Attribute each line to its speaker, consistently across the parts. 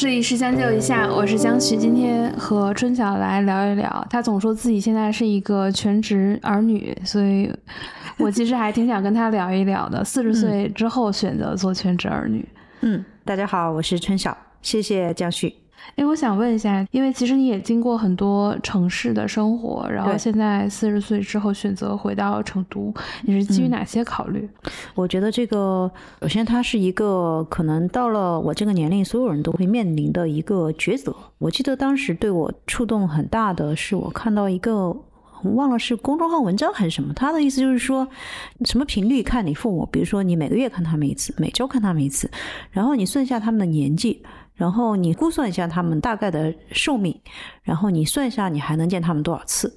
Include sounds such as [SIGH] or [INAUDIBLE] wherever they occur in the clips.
Speaker 1: 这里是将就一下，我是江旭，今天和春晓来聊一聊。她总说自己现在是一个全职儿女，所以我其实还挺想跟她聊一聊的。四十岁之后选择做全职儿女。
Speaker 2: 嗯，大家好，我是春晓，谢谢江旭。
Speaker 1: 哎，我想问一下，因为其实你也经过很多城市的生活，然后现在四十岁之后选择回到成都，你是基于哪些考虑？
Speaker 2: 我觉得这个，首先它是一个可能到了我这个年龄，所有人都会面临的一个抉择。我记得当时对我触动很大的是，我看到一个。忘了是公众号文章还是什么，他的意思就是说，什么频率看你父母，比如说你每个月看他们一次，每周看他们一次，然后你算一下他们的年纪，然后你估算一下他们大概的寿命，然后你算一下你还能见他们多少次，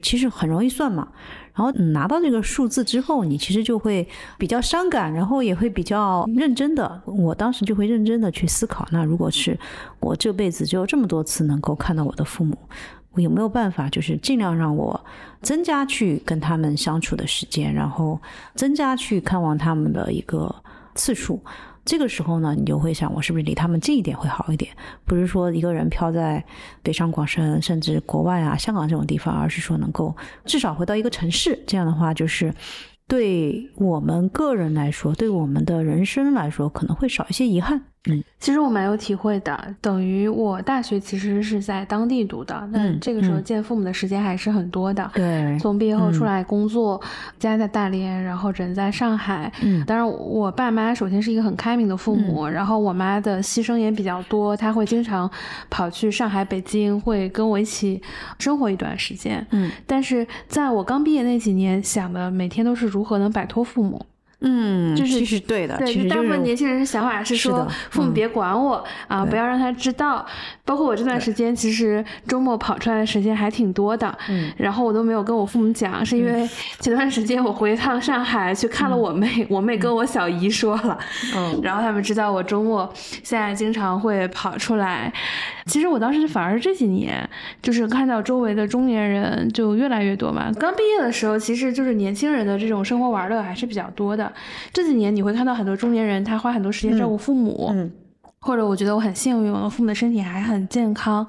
Speaker 2: 其实很容易算嘛。然后拿到这个数字之后，你其实就会比较伤感，然后也会比较认真的。我当时就会认真的去思考，那如果是我这辈子只有这么多次能够看到我的父母，我有没有办法，就是尽量让我增加去跟他们相处的时间，然后增加去看望他们的一个次数。这个时候呢，你就会想，我是不是离他们近一点会好一点？不是说一个人飘在北上广深，甚至国外啊、香港这种地方，而是说能够至少回到一个城市。这样的话，就是对我们个人来说，对我们的人生来说，可能会少一些遗憾。嗯
Speaker 1: 其实我蛮有体会的，等于我大学其实是在当地读的，那
Speaker 2: 嗯
Speaker 1: 这个时候
Speaker 2: 嗯
Speaker 1: 见父母的时间还是很多的。
Speaker 2: 对
Speaker 1: 从毕业后出
Speaker 2: 嗯
Speaker 1: 来工作，家在大连，然后人在上海。
Speaker 2: 嗯
Speaker 1: 当然，我爸妈首先是一个很开明的父母，然后我妈的牺牲也比较多，她会经常跑去上海、北京，会跟我一起生活一段时间。
Speaker 2: 嗯
Speaker 1: 但是在我刚毕业那几年，想的每天都是如何能摆脱父母。
Speaker 2: 嗯，
Speaker 1: 就是
Speaker 2: 其实对的，
Speaker 1: 对，
Speaker 2: 就是
Speaker 1: 大部分年轻人的想法是说，父母别管我、啊，不要让他知道。包括我这段时间，其实周末跑出来的时间还挺多的，
Speaker 2: 嗯
Speaker 1: 然后我都没有跟我父母讲，是因为前段时间我回一趟上海去看了我妹，我妹跟我小姨说了，
Speaker 2: 嗯
Speaker 1: 然后他们知道我周末现在经常会跑出来。其实我当时反而这几年，就是看到周围的中年人就越来越多嘛。刚毕业的时候，其实就是年轻人的这种生活玩乐还是比较多的。这几年你会看到很多中年人，他花很多时间照顾父母，
Speaker 2: 嗯
Speaker 1: 或者我觉得我很幸运，我的父母的身体还很健康，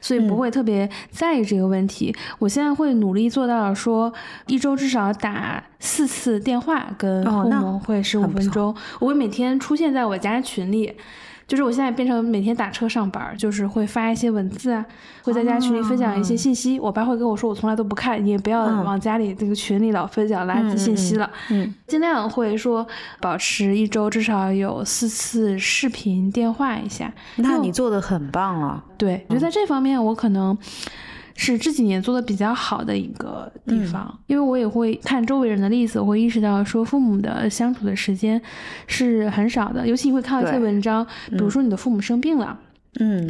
Speaker 1: 所以不
Speaker 2: 嗯
Speaker 1: 会特别在意这个问题。我现在会努力做到说，一周至少打四次电话跟父母会十五分钟，我会每天出现在我家群里。就是我现在变成每天打车上班，就是会发一些文字啊，会在家群里分享一些信息。我爸会跟我说，我从来都不看，你也不要
Speaker 2: 嗯
Speaker 1: 往家里这个群里老分享垃圾信息了。
Speaker 2: 嗯
Speaker 1: 尽量会说保持一周至少有四次视频电话一下。
Speaker 2: 那你做的很棒了。
Speaker 1: 对，我觉得在这方面我可能是这几年做的比较好的一个地方，因为我也会看周围人的例子，我会意识到说父母的相处的时间是很少的，尤其你会看到一些文章，比如说你的父母生病了。
Speaker 2: 嗯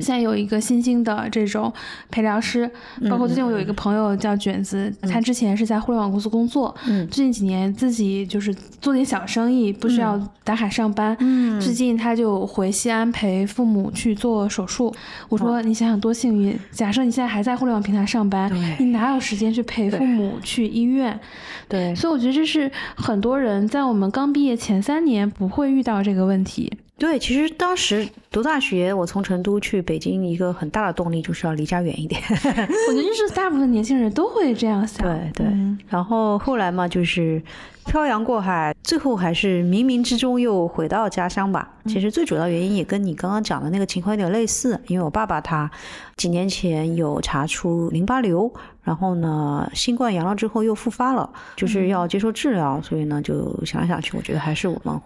Speaker 1: 现在有一个新兴的这种陪聊师，包括最近我有一个朋友叫卷子，他之前是在互联网公司工作，
Speaker 2: 嗯
Speaker 1: 最近几年自己就是做点小生意，不需要打卡上班。
Speaker 2: 嗯
Speaker 1: 最近他就回西安陪父母去做手术。我说你想想多幸运，假设你现在还在互联网平台上班，你哪有时间去陪父母去医院？
Speaker 2: 对，
Speaker 1: 所以我觉得这是很多人在我们刚毕业前三年不会遇到这个问题。
Speaker 2: 对，其实当时读大学，我从成都去北京，一个很大的动力就是要离家远一点。[LAUGHS]
Speaker 1: 我觉得就是大部分年轻人都会这样想。
Speaker 2: 对对
Speaker 1: 嗯
Speaker 2: 然后后来嘛，就是漂洋过海，最后还是冥冥之中又回到家乡吧。其实最主要原因也跟你刚刚讲的那个情况有点类似，因为我爸爸他几年前有查出淋巴瘤，然后呢，新冠阳了之后又复发了，就是要接受治疗，所以呢，就想来想去，我觉得还是我们。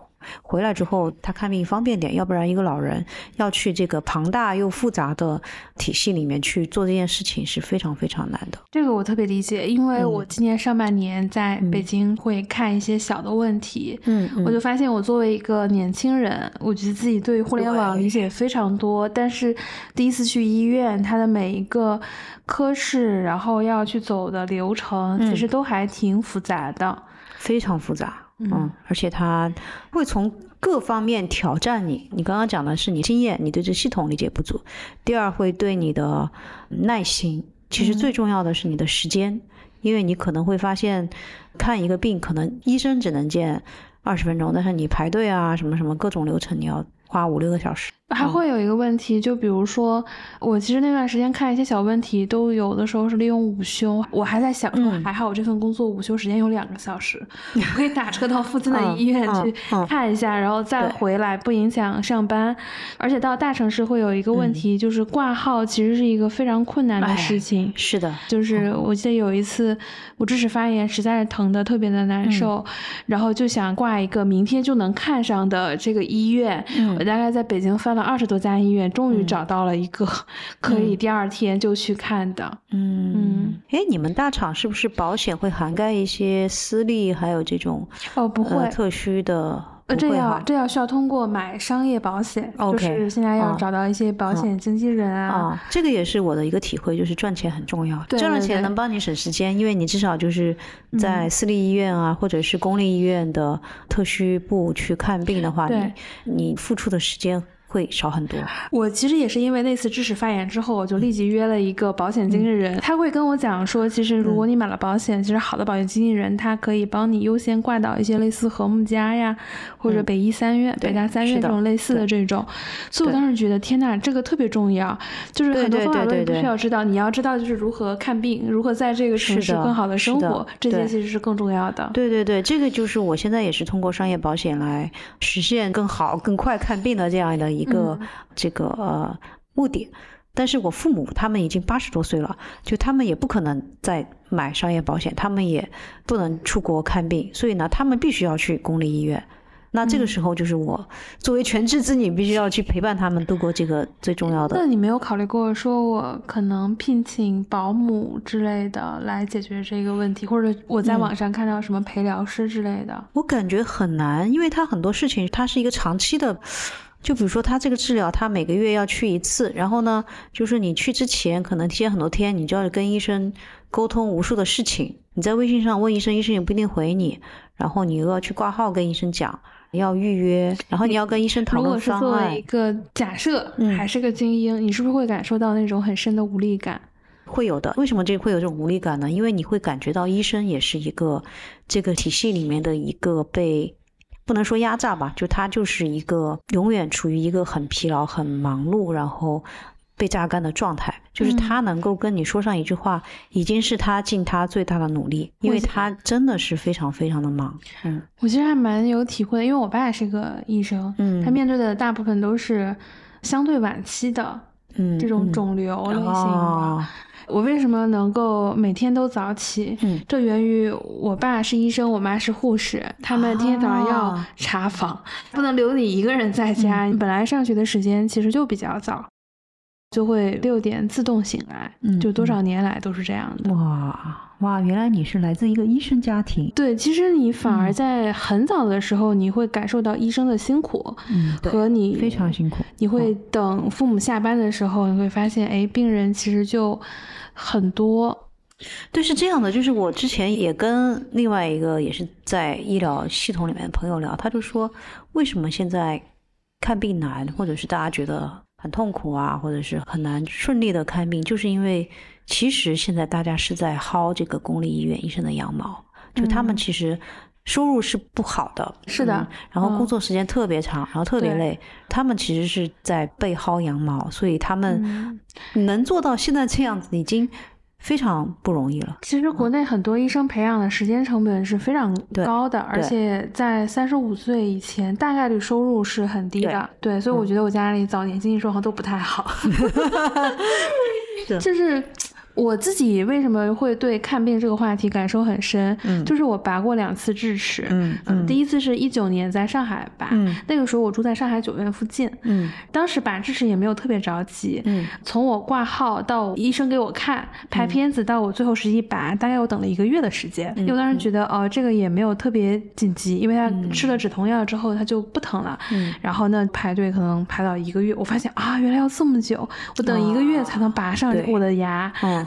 Speaker 2: 回来之后，他看病方便点，要不然一个老人要去这个庞大又复杂的体系里面去做这件事情是非常非常难的。
Speaker 1: 这个我特别理解，因为
Speaker 2: 嗯
Speaker 1: 我今年上半年在北京会看一些小的问题，
Speaker 2: 嗯
Speaker 1: 我就发现我作为一个年轻人，我觉得自己对互联网理解非常多，但是第一次去医院，它的每一个科室，然后要去走的流程，其
Speaker 2: 嗯
Speaker 1: 实都还挺复杂的。
Speaker 2: 非常复杂，
Speaker 1: 嗯，
Speaker 2: 而且他会从各方面挑战你。你刚刚讲的是你经验，你对这系统理解不足；第二，会对你的耐心。其实最重要的是你的时间，因为你可能会发现，看一个病，可能医生只能见二十分钟，但是你排队啊，什么什么各种流程，你要花五六个小时。
Speaker 1: 还会有一个问题，就比如说，我其实那段时间看一些小问题，都有的时候是利用午休。我还在想说，还好我这份工作午休时间有两个小时，我可以打车到附近的医院去看一下，然后再回来，不影响上班。而且到大城市会有一个问题，就是挂号其实是一个非常困难的事情。
Speaker 2: 是的，
Speaker 1: 就是我记得有一次我智齿发炎，实在是疼的特别的难受，然后就想挂一个明天就能看上的这个医院。我大概在北京翻了。二十多家医院，终于找到了一个 [LAUGHS] 可以第二天就去看的。
Speaker 2: 嗯嗯，哎，你们大厂是不是保险会涵盖一些私立，还有这种
Speaker 1: 哦不会
Speaker 2: 特需的？
Speaker 1: 呃，这要这要需要通过买商业保险，就是现在要找到一些保险经纪人啊。
Speaker 2: 这个也是我的一个体会，就是赚钱很重要，对
Speaker 1: 赚
Speaker 2: 了钱能帮你省时间，因为你至少就是在私立医院啊，或者是公立医院的特需部去看病的话，你你付出的时间。会少很多。
Speaker 1: 我其实也是因为那次知识发言之后，我就立即约了一个保险经纪人，他会跟我讲说，其实如果你买了保险，其实好的保险经纪人他可以帮你优先挂到一些类似和睦家呀，或者北医三院、北大三院这种类似的这种。所以我当时觉得，天呐，这个特别重要，就是很多方法论不需要知道，你要知道就是如何看病，如何在这个城市更好的生活，这些其实是更重要的。
Speaker 2: 对对对，这个就是我现在也是通过商业保险来实现更好、更快看病的这样的。一个这个呃目的，但是我父母他们已经八十多岁了，就他们也不可能再买商业保险，他们也不能出国看病，所以呢，他们必须要去公立医院。那这个时候就是我作为全职子女，必须要去陪伴他们度过这个最重要的。
Speaker 1: 那你没有考虑过说我可能聘请保姆之类的来解决这个问题，或者我在网上看到什么陪聊师之类的？
Speaker 2: 我感觉很难，因为他很多事情它是一个长期的。就比如说他这个治疗，他每个月要去一次，然后呢，就是你去之前可能提前很多天，你就要跟医生沟通无数的事情。你在微信上问医生，医生也不一定回你，然后你又要去挂号跟医生讲，要预约，然后你要跟医生讨论方案。
Speaker 1: 如果是作为一个假设，还是个精英，你是不是会感受到那种很深的无力感？
Speaker 2: 会有的。为什么这会有这种无力感呢？因为你会感觉到医生也是一个这个体系里面的一个被。不能说压榨吧，就他就是一个永远处于一个很疲劳、很忙碌，然后被榨干的状态。就是他能够跟你说上一句话，已经是他尽他最大的努力，因为他真的是非常非常的忙。嗯，
Speaker 1: 我其实还蛮有体会的，因为我爸也是个医生，嗯，他面对的大部分都是相对晚期的，嗯，这种肿瘤类型的。我为什么能够每天都早起？嗯，这源于我爸是医生，我妈是护士，他们天天早上要查房，不能留你一个人在家。你本来上学的时间其实就比较早，就会六点自动醒来，嗯就多少年来都是这样的。
Speaker 2: 哇。哇，原来你是来自一个医生家庭。
Speaker 1: 对，其实你反而在很早的时候，你会感受到医生的辛苦，嗯，和你
Speaker 2: 非常辛苦。
Speaker 1: 你会等父母下班的时候，你会发现，哎，病人其实就很多。
Speaker 2: 对，是这样的，就是我之前也跟另外一个也是在医疗系统里面的朋友聊，他就说，为什么现在看病难，或者是大家觉得很痛苦啊，或者是很难顺利的看病，就是因为。其实现在大家是在薅这个公立医院医生的羊毛，就他们其实收入是不好的，
Speaker 1: 是的，
Speaker 2: 然后工作时间特别长，然后特别累，他们其实是在被薅羊毛，所以他们能做到现在这样子已经非常不容易了。
Speaker 1: 其实国内很多医生培养的时间成本是非常高的，而且在三十五岁以前，大概率收入是很低的。对，所以我觉得我家里早年经济状况都不太好，[LAUGHS] [LAUGHS] 就是。我自己为什么会对看病这个话题感受很深？嗯，就是我拔过两次智齿，嗯嗯，第一次是一九年在上海拔，那个时候我住在上海九院附近，嗯，当时拔智齿也没有特别着急，嗯，从我挂号到医生给我看拍片子到我最后实际拔，大概我等了一个月的时间，因为当时觉得哦这个也没有特别紧急，因为他吃了止痛药之后他就不疼了，嗯，然后呢排队可能排到一个月，我发现啊原来要这么久，我等一个月才能拔上我的牙，嗯。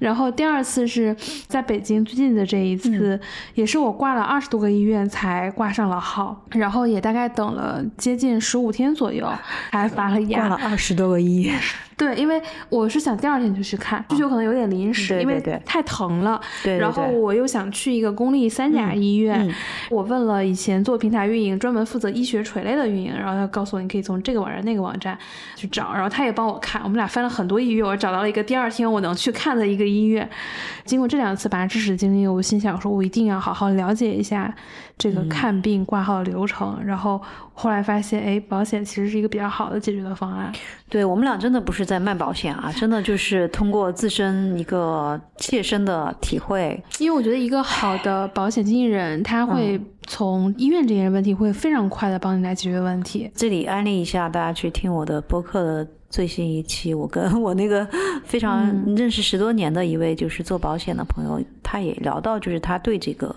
Speaker 1: 然后第二次是在北京最近的这一次，也是我挂了二十多个医院才挂上了号，然后也大概等了接近十五天左右才发了
Speaker 2: 挂了
Speaker 1: 牙。
Speaker 2: 二十多个医院，[LAUGHS]
Speaker 1: 对，因为我是想第二天就去看，需求可能有点临时，因为
Speaker 2: 对对对
Speaker 1: 太疼了。
Speaker 2: 对对
Speaker 1: 然后我又想去一个公立三甲医院，
Speaker 2: 嗯
Speaker 1: 我问了以前做平台运营，专门负责医学垂类的运营，然后他告诉我你可以从这个网站那个网站去找，然后他也帮我看，我们俩翻了很多医院，我找到了一个第二天我能去看的一个医院。经过这两次拔智齿的经历，我心想说，我一定要好好了解一下这
Speaker 2: 嗯
Speaker 1: 个看病挂号的流程。然后后来发现，哎，保险其实是一个比较好的解决的方案。
Speaker 2: 对我们俩真的不是在卖保险啊，真的就是通过自身一个切身的体会，
Speaker 1: 因为我觉得一个好的保险经纪人，他会
Speaker 2: 嗯
Speaker 1: 从医院这些问题会非常快的帮你来解决问题。
Speaker 2: 这里安利一下，大家去听我的播客的最新一期，我跟我那个 [LAUGHS] 非常
Speaker 1: 嗯
Speaker 2: 认识十多年的一位就是做保险的朋友，他也聊到就是他对这个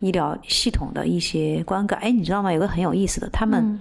Speaker 2: 医疗系统的一些观感。哎，你知道吗？有个很有意思的，他们
Speaker 1: 嗯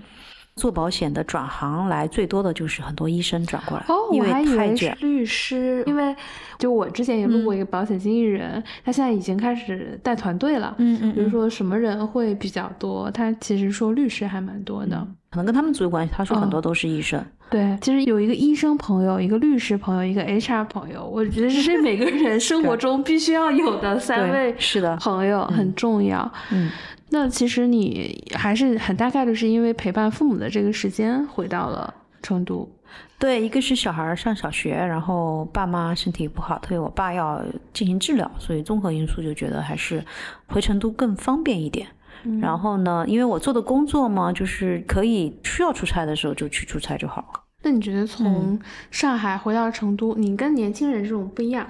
Speaker 2: 做保险的转行来最多的就是很多医生转过来，
Speaker 1: 哦，
Speaker 2: 因
Speaker 1: 我还以为是
Speaker 2: 太卷。
Speaker 1: 律师，因为就我之前也录过
Speaker 2: 嗯
Speaker 1: 一个保险经纪人，他现在已经开始带团队了。
Speaker 2: 嗯嗯
Speaker 1: 比如说什么人会比较多，他其实说律师还蛮多的。
Speaker 2: 可能跟他们组有关系。他说很多
Speaker 1: 哦
Speaker 2: 都是医生。
Speaker 1: 对，其实有一个医生朋友，一个律师朋友，一个 HR 朋友，我觉得这是每个人生活中必须要有的三位
Speaker 2: 是的
Speaker 1: 朋友，很重要。
Speaker 2: 嗯，
Speaker 1: 那其实你还是很大概率是因为陪伴父母的这个时间回到了成都。
Speaker 2: 对，一个是小孩上小学，然后爸妈身体不好，特别我爸要进行治疗，所以综合因素就觉得还是回成都更方便一点。然后呢，因为我做的工作嘛，就是可以需要出差的时候就去出差就好了。
Speaker 1: 那你觉得从上海回到成都，你跟年轻人这种不一样？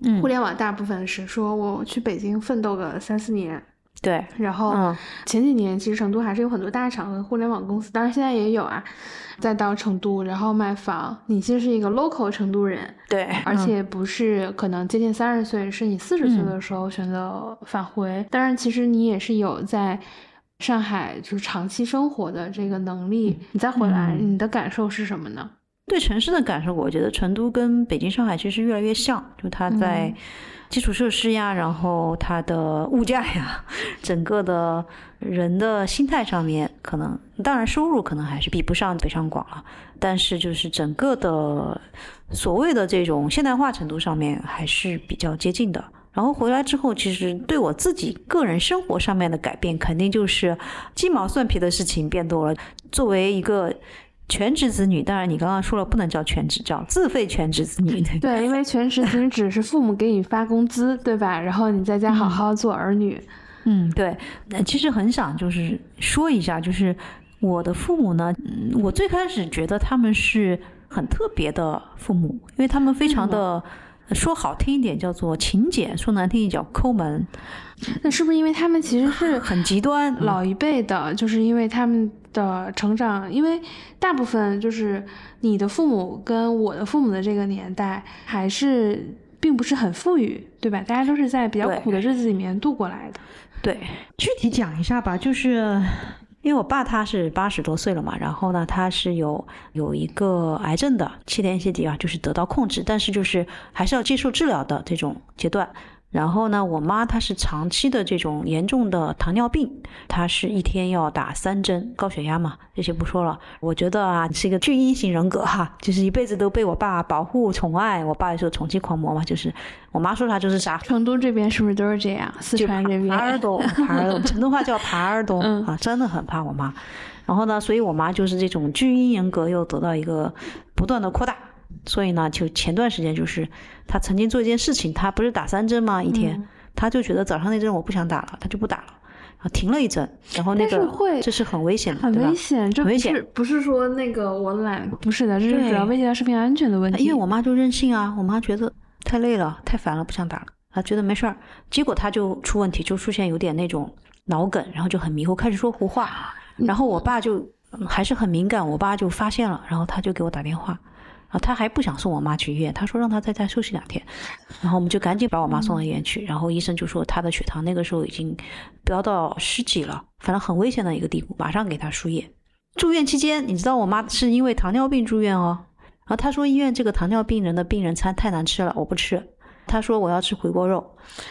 Speaker 2: 嗯
Speaker 1: 互联网大部分是说我去北京奋斗个三四年，
Speaker 2: 对，
Speaker 1: 然后
Speaker 2: 嗯
Speaker 1: 前几年其实成都还是有很多大厂和互联网公司，当然现在也有啊。再到成都，然后买房，你其实是一个 local 成都人，
Speaker 2: 对，
Speaker 1: 而且不是可能接近三十岁，是你四十岁
Speaker 2: 嗯
Speaker 1: 的时候选择返回。当然，其实你也是有在上海就是长期生活的这个能力。你再回来，
Speaker 2: 嗯
Speaker 1: 你的感受是什么呢？
Speaker 2: 对城市的感受，我觉得成都跟北京、上海其实越来越像，就它在
Speaker 1: 嗯
Speaker 2: 基础设施呀，然后它的物价呀，[LAUGHS] 整个的人的心态上面，可能当然收入可能还是比不上北上广了，但是就是整个的所谓的这种现代化程度上面还是比较接近的。然后回来之后，其实对我自己个人生活上面的改变，肯定就是鸡毛蒜皮的事情变多了。作为一个全职子女，当然你刚刚说了不能叫全职，叫自费全职子女。
Speaker 1: 对，[LAUGHS] 因为全职子女只是父母给你发工资，对吧？然后你在家好好做儿女。
Speaker 2: 嗯，对。那其实很想就是说一下，就是我的父母呢，嗯我最开始觉得他们是很特别的父母，因为他们非常的。说好听一点叫做勤俭，说难听一点叫抠门，
Speaker 1: 那是不是因为他们其实是
Speaker 2: 很极端。
Speaker 1: 老一辈的，就是因为他们的成长，因为大部分就是你的父母跟我的父母的这个年代，还是并不是很富裕，对吧？大家都是在比较苦的日子里面度过来的。
Speaker 2: 对，具体讲一下吧，就是因为我爸他是八十多岁了嘛，然后呢，他是有有一个癌症的，七天谢底啊，就是得到控制，但是就是还是要接受治疗的这种阶段。然后呢，我妈她是长期的这种严重的糖尿病，她是一天要打三针，高血压嘛，这些不说了。我觉得啊，是一个巨婴型人格哈，就是一辈子都被我爸保护宠爱，我爸也是宠妻狂魔嘛，就是我妈说啥就是啥。
Speaker 1: 成都这边是不是都是这样？四川这边
Speaker 2: 耙耳朵，耙耳朵，成都话叫耙耳朵、
Speaker 1: 嗯
Speaker 2: 啊，真的很怕我妈。然后呢，所以我妈就是这种巨婴人格又得到一个不断的扩大。所以呢，就前段时间就是他曾经做一件事情，他不是打三针吗？一天，
Speaker 1: 嗯。
Speaker 2: 她就觉得早上那针我不想打了，他就不打了，然后停了一针，然后那个
Speaker 1: 但是会
Speaker 2: 这是很危险的，
Speaker 1: 很危险，这不
Speaker 2: 很危险。
Speaker 1: 是不是说那个我懒，不是的，这是主要威胁到食品安全的问题。
Speaker 2: 因为我妈就任性啊，我妈觉得太累了、太烦了，不想打了，她觉得没事儿，结果她就出问题，就出现有点那种脑梗，然后就很迷糊，开始说胡话，然后我爸就嗯还是很敏感，我爸就发现了，然后他就给我打电话，然后他还不想送我妈去医院，他说让她在家休息两天，然后我们就赶紧把我妈送到医院去，然后医生就说她的血糖那个时候已经飙到十几了，反正很危险的一个地步，马上给她输液。住院期间，你知道我妈是因为糖尿病住院哦，然后他说医院这个糖尿病人的病人餐太难吃了，我不吃。他说我要吃回锅肉，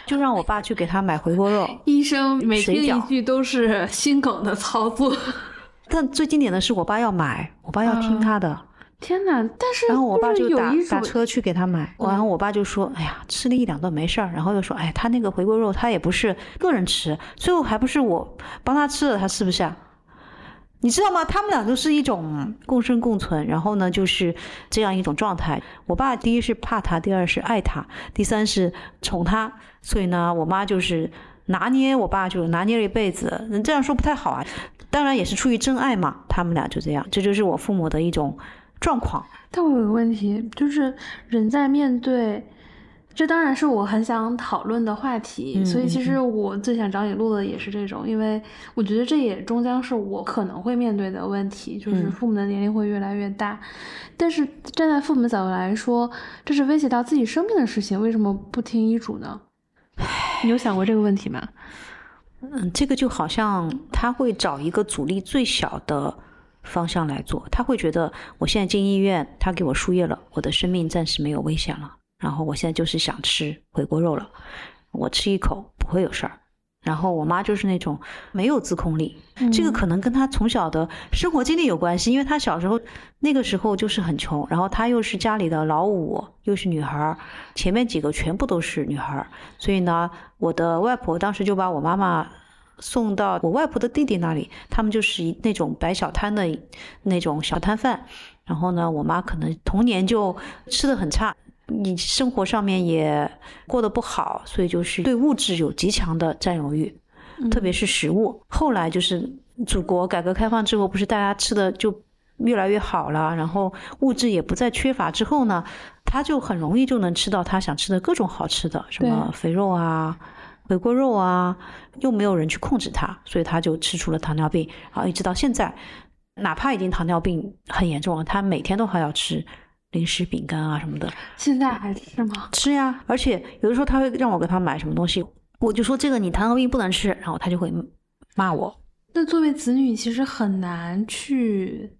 Speaker 2: 就让我爸去给他买回锅肉。[LAUGHS]
Speaker 1: 医生每听一句都是心梗的操作。
Speaker 2: 但最经典的是我爸要买，我爸要听他的，
Speaker 1: 天哪！但是
Speaker 2: 然后我爸就打打车去给他买，然后我爸就说：“哎呀，吃了一两顿没事儿。”然后又说：“哎，他那个回锅肉他也不是个人吃，最后还不是我帮他吃了，他吃不下。”你知道吗？他们俩都是一种共生共存，然后呢，就是这样一种状态。我爸第一是怕他，第二是爱他，第三是宠他，所以呢，我妈就是拿捏我爸，就拿捏了一辈子。这样说不太好啊，当然也是出于真爱嘛。他们俩就这样，这就是我父母的一种状况。
Speaker 1: 但我有个问题，就是人在面对，这当然是我很想讨论的话题。
Speaker 2: 嗯
Speaker 1: 所以其
Speaker 2: 嗯
Speaker 1: 实我最想找你录的也是这种，因为我觉得这也终将是我可能会面对的问题，就是
Speaker 2: 嗯
Speaker 1: 父母的年龄会越来越大。但是站在父母的角度来说，这是威胁到自己生命的事情，为什么不听医嘱呢？你有想过这个问题吗？
Speaker 2: 嗯，这个就好像他会找一个阻力最小的方向来做，他会觉得我现在进医院，他给我输液了，我的生命暂时没有危险了，然后我现在就是想吃回锅肉了，我吃一口不会有事儿。然后我妈就是那种没有自控力，这个
Speaker 1: 嗯
Speaker 2: 可能跟她从小的生活经历有关系，因为她小时候那个时候就是很穷，然后她又是家里的老五，又是女孩儿，前面几个全部都是女孩儿，所以呢，我的外婆当时就把我妈妈送到我外婆的弟弟那里，他们就是一那种摆小摊的那种小摊贩，然后呢，我妈可能童年就吃的很差。你生活上面也过得不好，所以就是对物质有极强的占有欲，特别是食物。后来就是祖国改革开放之后，不是大家吃的就越来越好了，然后物质也不再缺乏之后呢，他就很容易就能吃到他想吃的各种好吃的，什么肥肉啊、回锅肉啊，又没有人去控制他，所以他就吃出了糖尿病，然后一直到现在，哪怕已经糖尿病很严重了，他每天都还要吃零食、饼干啊什么的。
Speaker 1: 现在还吃吗？
Speaker 2: 吃呀，而且有的时候他会让我给他买什么东西，我就说这个你糖尿病不能吃，然后他就会骂我。
Speaker 1: 那作为子女，其实很难去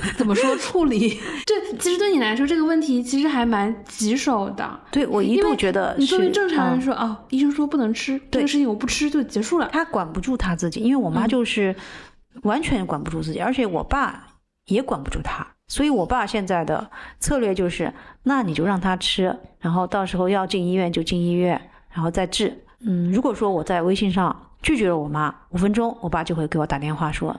Speaker 1: [LAUGHS] 怎么说处理。[LAUGHS] 这其实对你来说，这个问题其实还蛮棘手的。
Speaker 2: 对我一度觉得
Speaker 1: 你作为正常人
Speaker 2: 嗯
Speaker 1: 说，哦，医生说不能吃这个事情，我不吃就结束了。
Speaker 2: 他管不住他自己，因为我妈
Speaker 1: 嗯
Speaker 2: 就是完全管不住自己，而且我爸也管不住他，所以我爸现在的策略就是，那你就让他吃，然后到时候要进医院就进医院，然后再治。嗯，如果说我在微信上拒绝了我妈五分钟，我爸就会给我打电话说，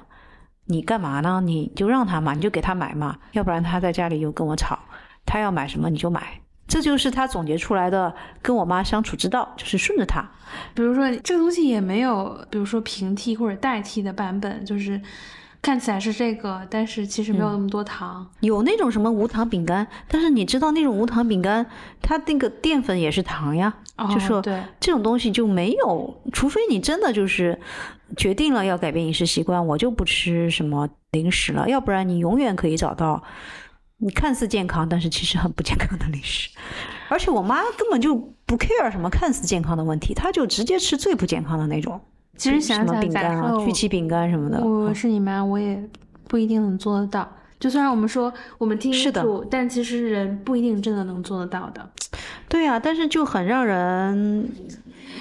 Speaker 2: 你干嘛呢？你就让他嘛，你就给他买嘛，要不然他在家里又跟我吵，他要买什么你就买。这就是他总结出来的跟我妈相处之道，就是顺着他。
Speaker 1: 比如说这个东西也没有，比如说平替或者代替的版本，就是看起来是这个，但是其实没有那么多糖。
Speaker 2: 有那种什么无糖饼干，但是你知道那种无糖饼干，它那个淀粉也是糖呀，
Speaker 1: 哦
Speaker 2: 就说
Speaker 1: 对，
Speaker 2: 这种东西就没有，除非你真的就是决定了要改变饮食习惯，我就不吃什么零食了，要不然你永远可以找到你看似健康，但是其实很不健康的零食。而且我妈根本就不 care 什么看似健康的问题，她就直接吃最不健康的那种，
Speaker 1: 其实想想，假
Speaker 2: 饼干啊、
Speaker 1: 设
Speaker 2: 曲奇饼干什么的。
Speaker 1: 我
Speaker 2: 嗯
Speaker 1: 是你妈，我也不一定能做得到。就虽然我们说我们听医
Speaker 2: 是的，
Speaker 1: 但其实人不一定真的能做得到的。
Speaker 2: 对呀、但是就很让人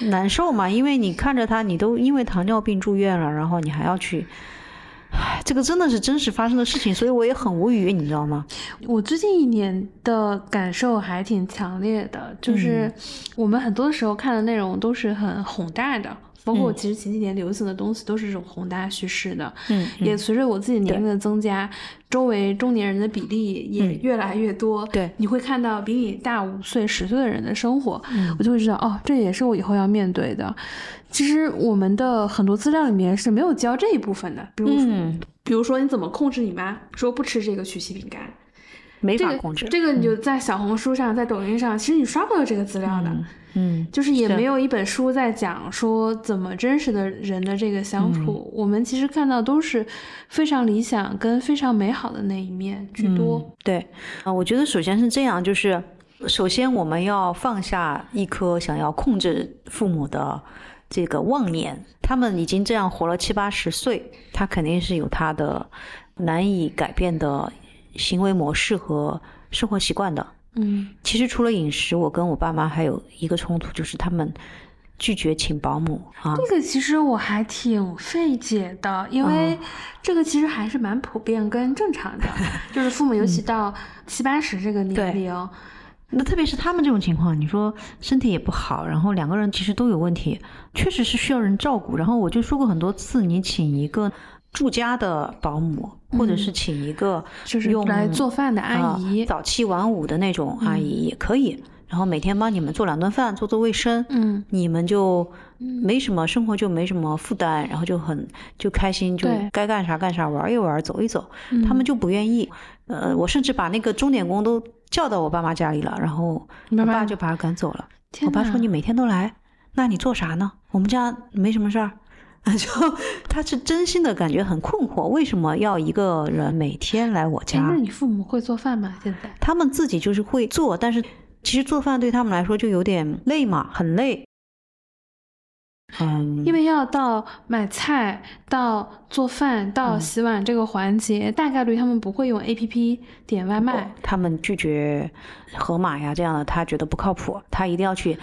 Speaker 2: 难受嘛，因为你看着他，你都因为糖尿病住院了，然后你还要去，唉，这个真的是真实发生的事情，所以我也很无语，你知道吗？
Speaker 1: 我最近一年的感受还挺强烈的，就是
Speaker 2: 嗯
Speaker 1: 我们很多时候看的内容都是很宏大的，包括
Speaker 2: 我
Speaker 1: 其实前几年流行的东西都是这种宏大叙事的。
Speaker 2: 嗯
Speaker 1: 也随着我自己年龄的增加，周围中年人的比例也
Speaker 2: 嗯
Speaker 1: 越来越多。
Speaker 2: 对
Speaker 1: 你会看到比你大五岁、十岁的人的生活，
Speaker 2: 嗯
Speaker 1: 我就会知道，哦，这也是我以后要面对的。其实我们的很多资料里面是没有教这一部分的，比如说，
Speaker 2: 嗯，
Speaker 1: 比如说你怎么控制你妈说不吃这个曲奇饼干，
Speaker 2: 没
Speaker 1: 这个
Speaker 2: 法控制。
Speaker 1: 这个你就在小红书上、在抖音上，其实你刷不到这个资料的。
Speaker 2: 嗯嗯，
Speaker 1: 就是也没有一本书在讲说怎么真实的人的这个相处，
Speaker 2: 嗯
Speaker 1: 我们其实看到都是非常理想跟非常美好的那一面居多。
Speaker 2: 嗯对，啊，我觉得首先是这样，就是首先我们要放下一颗想要控制父母的这个妄念，他们已经这样活了七八十岁，他肯定是有他的难以改变的行为模式和生活习惯的。
Speaker 1: 嗯
Speaker 2: 其实除了饮食，我跟我爸妈还有一个冲突，就是他们拒绝请保姆啊。
Speaker 1: 这个其实我还挺费解的，因为这个其实还是蛮普遍跟正常的，[LAUGHS] 就是父母尤其到七八十这个年龄，
Speaker 2: 那特别是他们这种情况，你说身体也不好，然后两个人其实都有问题，确实是需要人照顾。然后我就说过很多次，你请一个住家的保姆，或者是请一个
Speaker 1: 就是
Speaker 2: 用
Speaker 1: 来做饭的阿姨
Speaker 2: 啊早七晚五的那种阿姨也可以，然后每天帮你们做两顿饭，做做卫生，
Speaker 1: 嗯
Speaker 2: 你们就没什么生活就没什么负担，然后就很就开心，就该干啥干啥，玩一玩，走一走。
Speaker 1: 嗯
Speaker 2: 他们就不愿意。呃，我甚至把那个钟点工都叫到我爸妈家里了，然后我
Speaker 1: 爸
Speaker 2: 就把他赶走了。我爸说：“你每天都来，那你做啥呢？我们家没什么事儿。” [LAUGHS] 就他是真心的感觉很困惑，为什么要一个人每天来我
Speaker 1: 哎，
Speaker 2: 家
Speaker 1: 那？你父母会做饭吗？现在？
Speaker 2: 他们自己就是会做，但是其实做饭对他们来说就有点累嘛，很累。嗯，
Speaker 1: 因为要到买菜、到做饭、到洗碗这个环节，大概率他们不会用 A P P 点外卖。
Speaker 2: 他们拒绝盒马呀这样的，他觉得不靠谱，他一定要去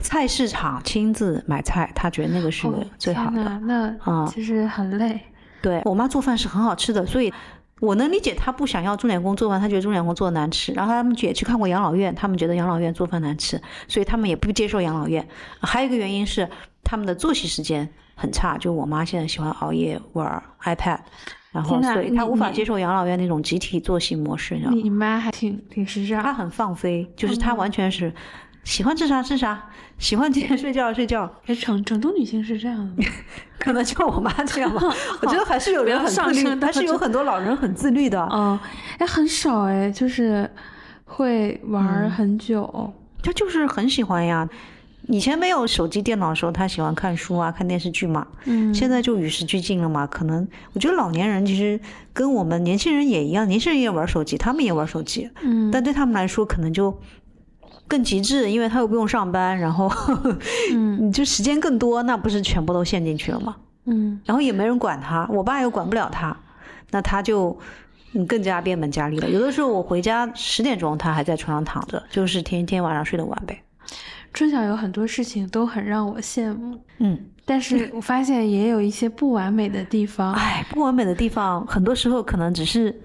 Speaker 2: 菜市场亲自买菜，他觉得那个是
Speaker 1: 哦
Speaker 2: 最好的。
Speaker 1: 那
Speaker 2: 啊
Speaker 1: 其实很累。
Speaker 2: 对我妈做饭是很好吃的，所以我能理解她不想要钟点工做饭，她觉得钟点工做的难吃。然后他们也去看过养老院，他们觉得养老院做饭难吃，所以他们也不接受养老院。还有一个原因是他们的作息时间很差，就我妈现在喜欢熬夜玩 iPad，然后所以她无法接受养老院那种集体作息模式，你知道吗？
Speaker 1: 你妈还挺挺时尚。
Speaker 2: 她很放飞，就是她完全是喜欢吃啥吃啥，喜欢几点睡觉睡觉。[LAUGHS]
Speaker 1: 哎，成成都女性是这样的吗？[LAUGHS]
Speaker 2: 可能就我妈这样吧，[LAUGHS] 我觉得还是有人很自律，
Speaker 1: 上升到这
Speaker 2: 还是有很多老人很自律的。
Speaker 1: 嗯，哎，很少哎，就是会玩很久。
Speaker 2: 他就是很喜欢呀。以前没有手机、电脑的时候，他喜欢看书啊、看电视剧嘛。
Speaker 1: 嗯，
Speaker 2: 现在就与时俱进了嘛。可能我觉得老年人其实跟我们年轻人也一样，年轻人也玩手机，他们也玩手机，
Speaker 1: 嗯，
Speaker 2: 但对他们来说可能就更极致，因为他又不用上班，然后
Speaker 1: 嗯 [LAUGHS]
Speaker 2: 你就时间更多，那不是全部都陷进去了吗？
Speaker 1: 嗯
Speaker 2: 然后也没人管他，我爸又管不了他，那他就嗯更加变本加厉了。有的时候我回家十点钟，他还在床上躺着，就是天天晚上睡得晚呗。
Speaker 1: 春晓有很多事情都很让我羡慕，
Speaker 2: 嗯，
Speaker 1: 但是我发现也有一些不完美的地方。
Speaker 2: 哎，不完美的地方，很多时候可能只是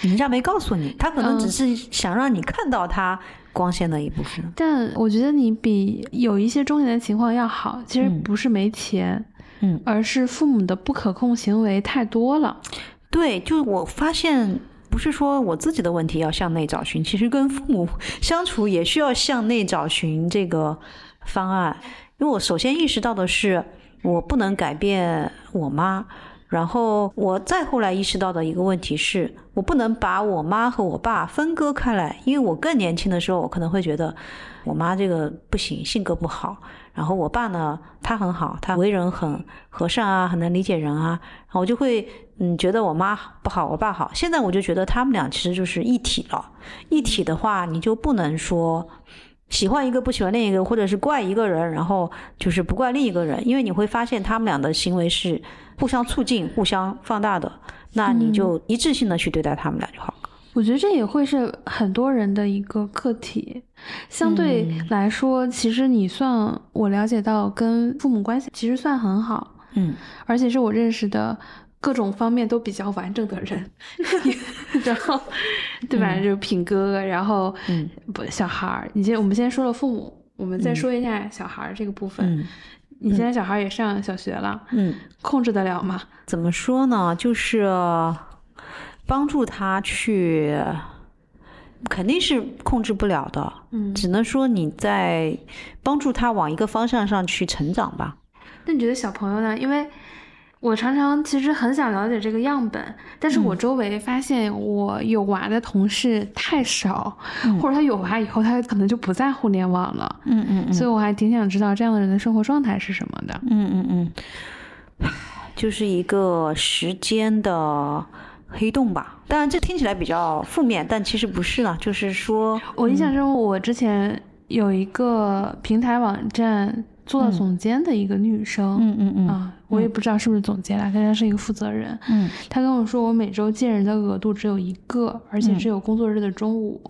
Speaker 2: 人家没告诉你，他可能只是想让你看到他光鲜的一部分。
Speaker 1: 但我觉得你比有一些中年的情况要好，其实
Speaker 2: 嗯
Speaker 1: 不是没钱，
Speaker 2: 嗯，
Speaker 1: 而是父母的不可控行为太多了。
Speaker 2: 对，就是我发现。不是说我自己的问题要向内找寻，其实跟父母相处也需要向内找寻这个方案。因为我首先意识到的是，我不能改变我妈，然后我再后来意识到的一个问题是，我不能把我妈和我爸分割开来。因为我更年轻的时候，我可能会觉得我妈这个不行，性格不好，然后我爸呢，他很好，他为人很和善啊，很能理解人啊，我就会嗯觉得我妈不好，我爸好。现在我就觉得他们俩其实就是一体了。一体的话，你就不能说喜欢一个不喜欢另一个，或者是怪一个人，然后就是不怪另一个人，因为你会发现他们俩的行为是互相促进、互相放大的，那你就一致性的去对待他们俩就好。
Speaker 1: 我觉得这也会是很多人的一个课题。相对
Speaker 2: 嗯
Speaker 1: 来说，其实你算我了解到跟父母关系其实算很好，
Speaker 2: 嗯，
Speaker 1: 而且是我认识的各种方面都比较完整的人。[LAUGHS] 然后，对吧？就是品哥，然后
Speaker 2: 嗯
Speaker 1: 不小孩儿。你先，我们先说了父母，我们再说一下小孩儿这个部分。
Speaker 2: 嗯
Speaker 1: 你现在小孩也上小学了，
Speaker 2: 嗯，
Speaker 1: 控制得了吗？
Speaker 2: 怎么说呢？就是帮助他去，肯定是控制不了的，
Speaker 1: 嗯，
Speaker 2: 只能说你在帮助他往一个方向上去成长吧。
Speaker 1: 那你觉得小朋友呢？因为我常常其实很想了解这个样本，但是我周围发现我有娃的同事太少，
Speaker 2: 嗯
Speaker 1: 或者他有娃以后，他可能就不在互联网了，
Speaker 2: 嗯嗯
Speaker 1: 所以我还挺想知道这样的人的生活状态是什么的。
Speaker 2: 嗯嗯嗯，就是一个时间的黑洞吧。当然，这听起来比较负面，但其实不是了。就是说，
Speaker 1: 我印象中，我之前有一个平台网站做了总监的一个女生。
Speaker 2: 嗯嗯嗯
Speaker 1: 啊，我也不知道是不是总监啦，但她是一个负责人。
Speaker 2: 嗯
Speaker 1: 她跟我说，我每周见人的额度只有一个，而且只有工作日的中午。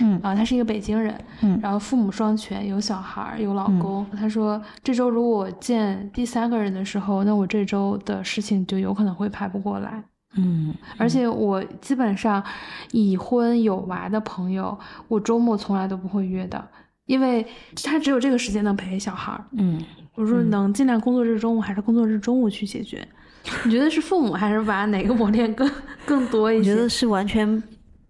Speaker 2: 嗯
Speaker 1: 啊，她是一个北京人，
Speaker 2: 嗯
Speaker 1: 然后父母双全，有小孩儿，有老公。她说，这周如果我见第三个人的时候，那我这周的事情就有可能会排不过来。
Speaker 2: 嗯
Speaker 1: 而且我基本上已婚有娃的朋友，我周末从来都不会约的，因为他只有这个时间能陪小孩儿。
Speaker 2: 嗯，
Speaker 1: 我说能尽量工作日中午还是工作日中午去解决。你觉得是父母还是娃哪个磨练更更多一些？
Speaker 2: 我觉得是完全。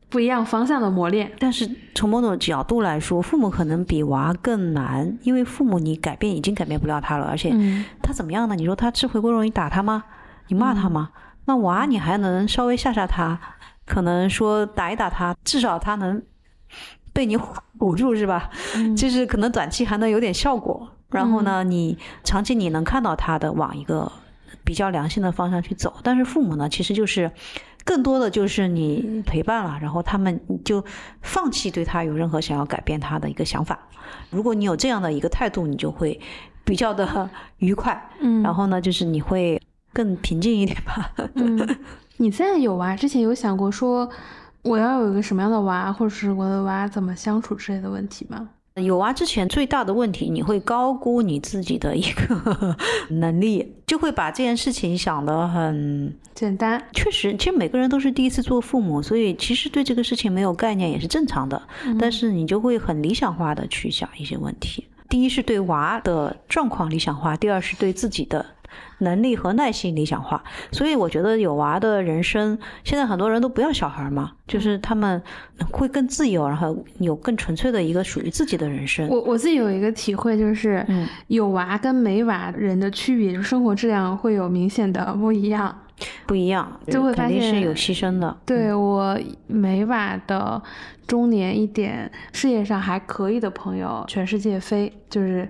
Speaker 1: 不一样方向的磨练，
Speaker 2: 但是从某种角度来说，父母可能比娃更难，因为父母你改变已经改变不了他了，而且
Speaker 1: 嗯
Speaker 2: 他怎么样呢？你说他吃回锅肉，你打他吗？你骂他吗？那娃你还能稍微吓吓他，可能说打一打他，至少他能被你唬住是吧？
Speaker 1: 嗯
Speaker 2: 就是可能短期还能有点效果，然后呢，你长期你能看到他的往一个比较良性的方向去走。但是父母呢，其实就是更多的就是你陪伴了，然后他们就放弃对他有任何想要改变他的一个想法。如果你有这样的一个态度，你就会比较的愉快。
Speaker 1: 嗯，
Speaker 2: 然后呢，就是你会更平静一点吧。
Speaker 1: 嗯，[LAUGHS] 你在有啊之前有想过说我要有一个什么样的娃，或者是我的娃怎么相处之类的问题吗？
Speaker 2: 有娃之前最大的问题，你会高估你自己的一个能力，就会把这件事情想得很
Speaker 1: 简单，
Speaker 2: 确实，其实每个人都是第一次做父母，所以其实对这个事情没有概念也是正常的。但是你就会很理想化的去想一些问题。第一是对娃的状况理想化，第二是对自己的能力和耐心理想化。所以我觉得有娃的人生，现在很多人都不要小孩嘛，就是他们会更自由，然后有更纯粹的一个属于自己的人生。
Speaker 1: 我我自己有一个体会，就是
Speaker 2: 嗯
Speaker 1: 有娃跟没娃人的区别，就生活质量会有明显的不一样。
Speaker 2: 不一样，
Speaker 1: 就会发现
Speaker 2: 是有牺牲的。
Speaker 1: 对我每晚的中年一点事业上还可以的朋友，全世界飞，就是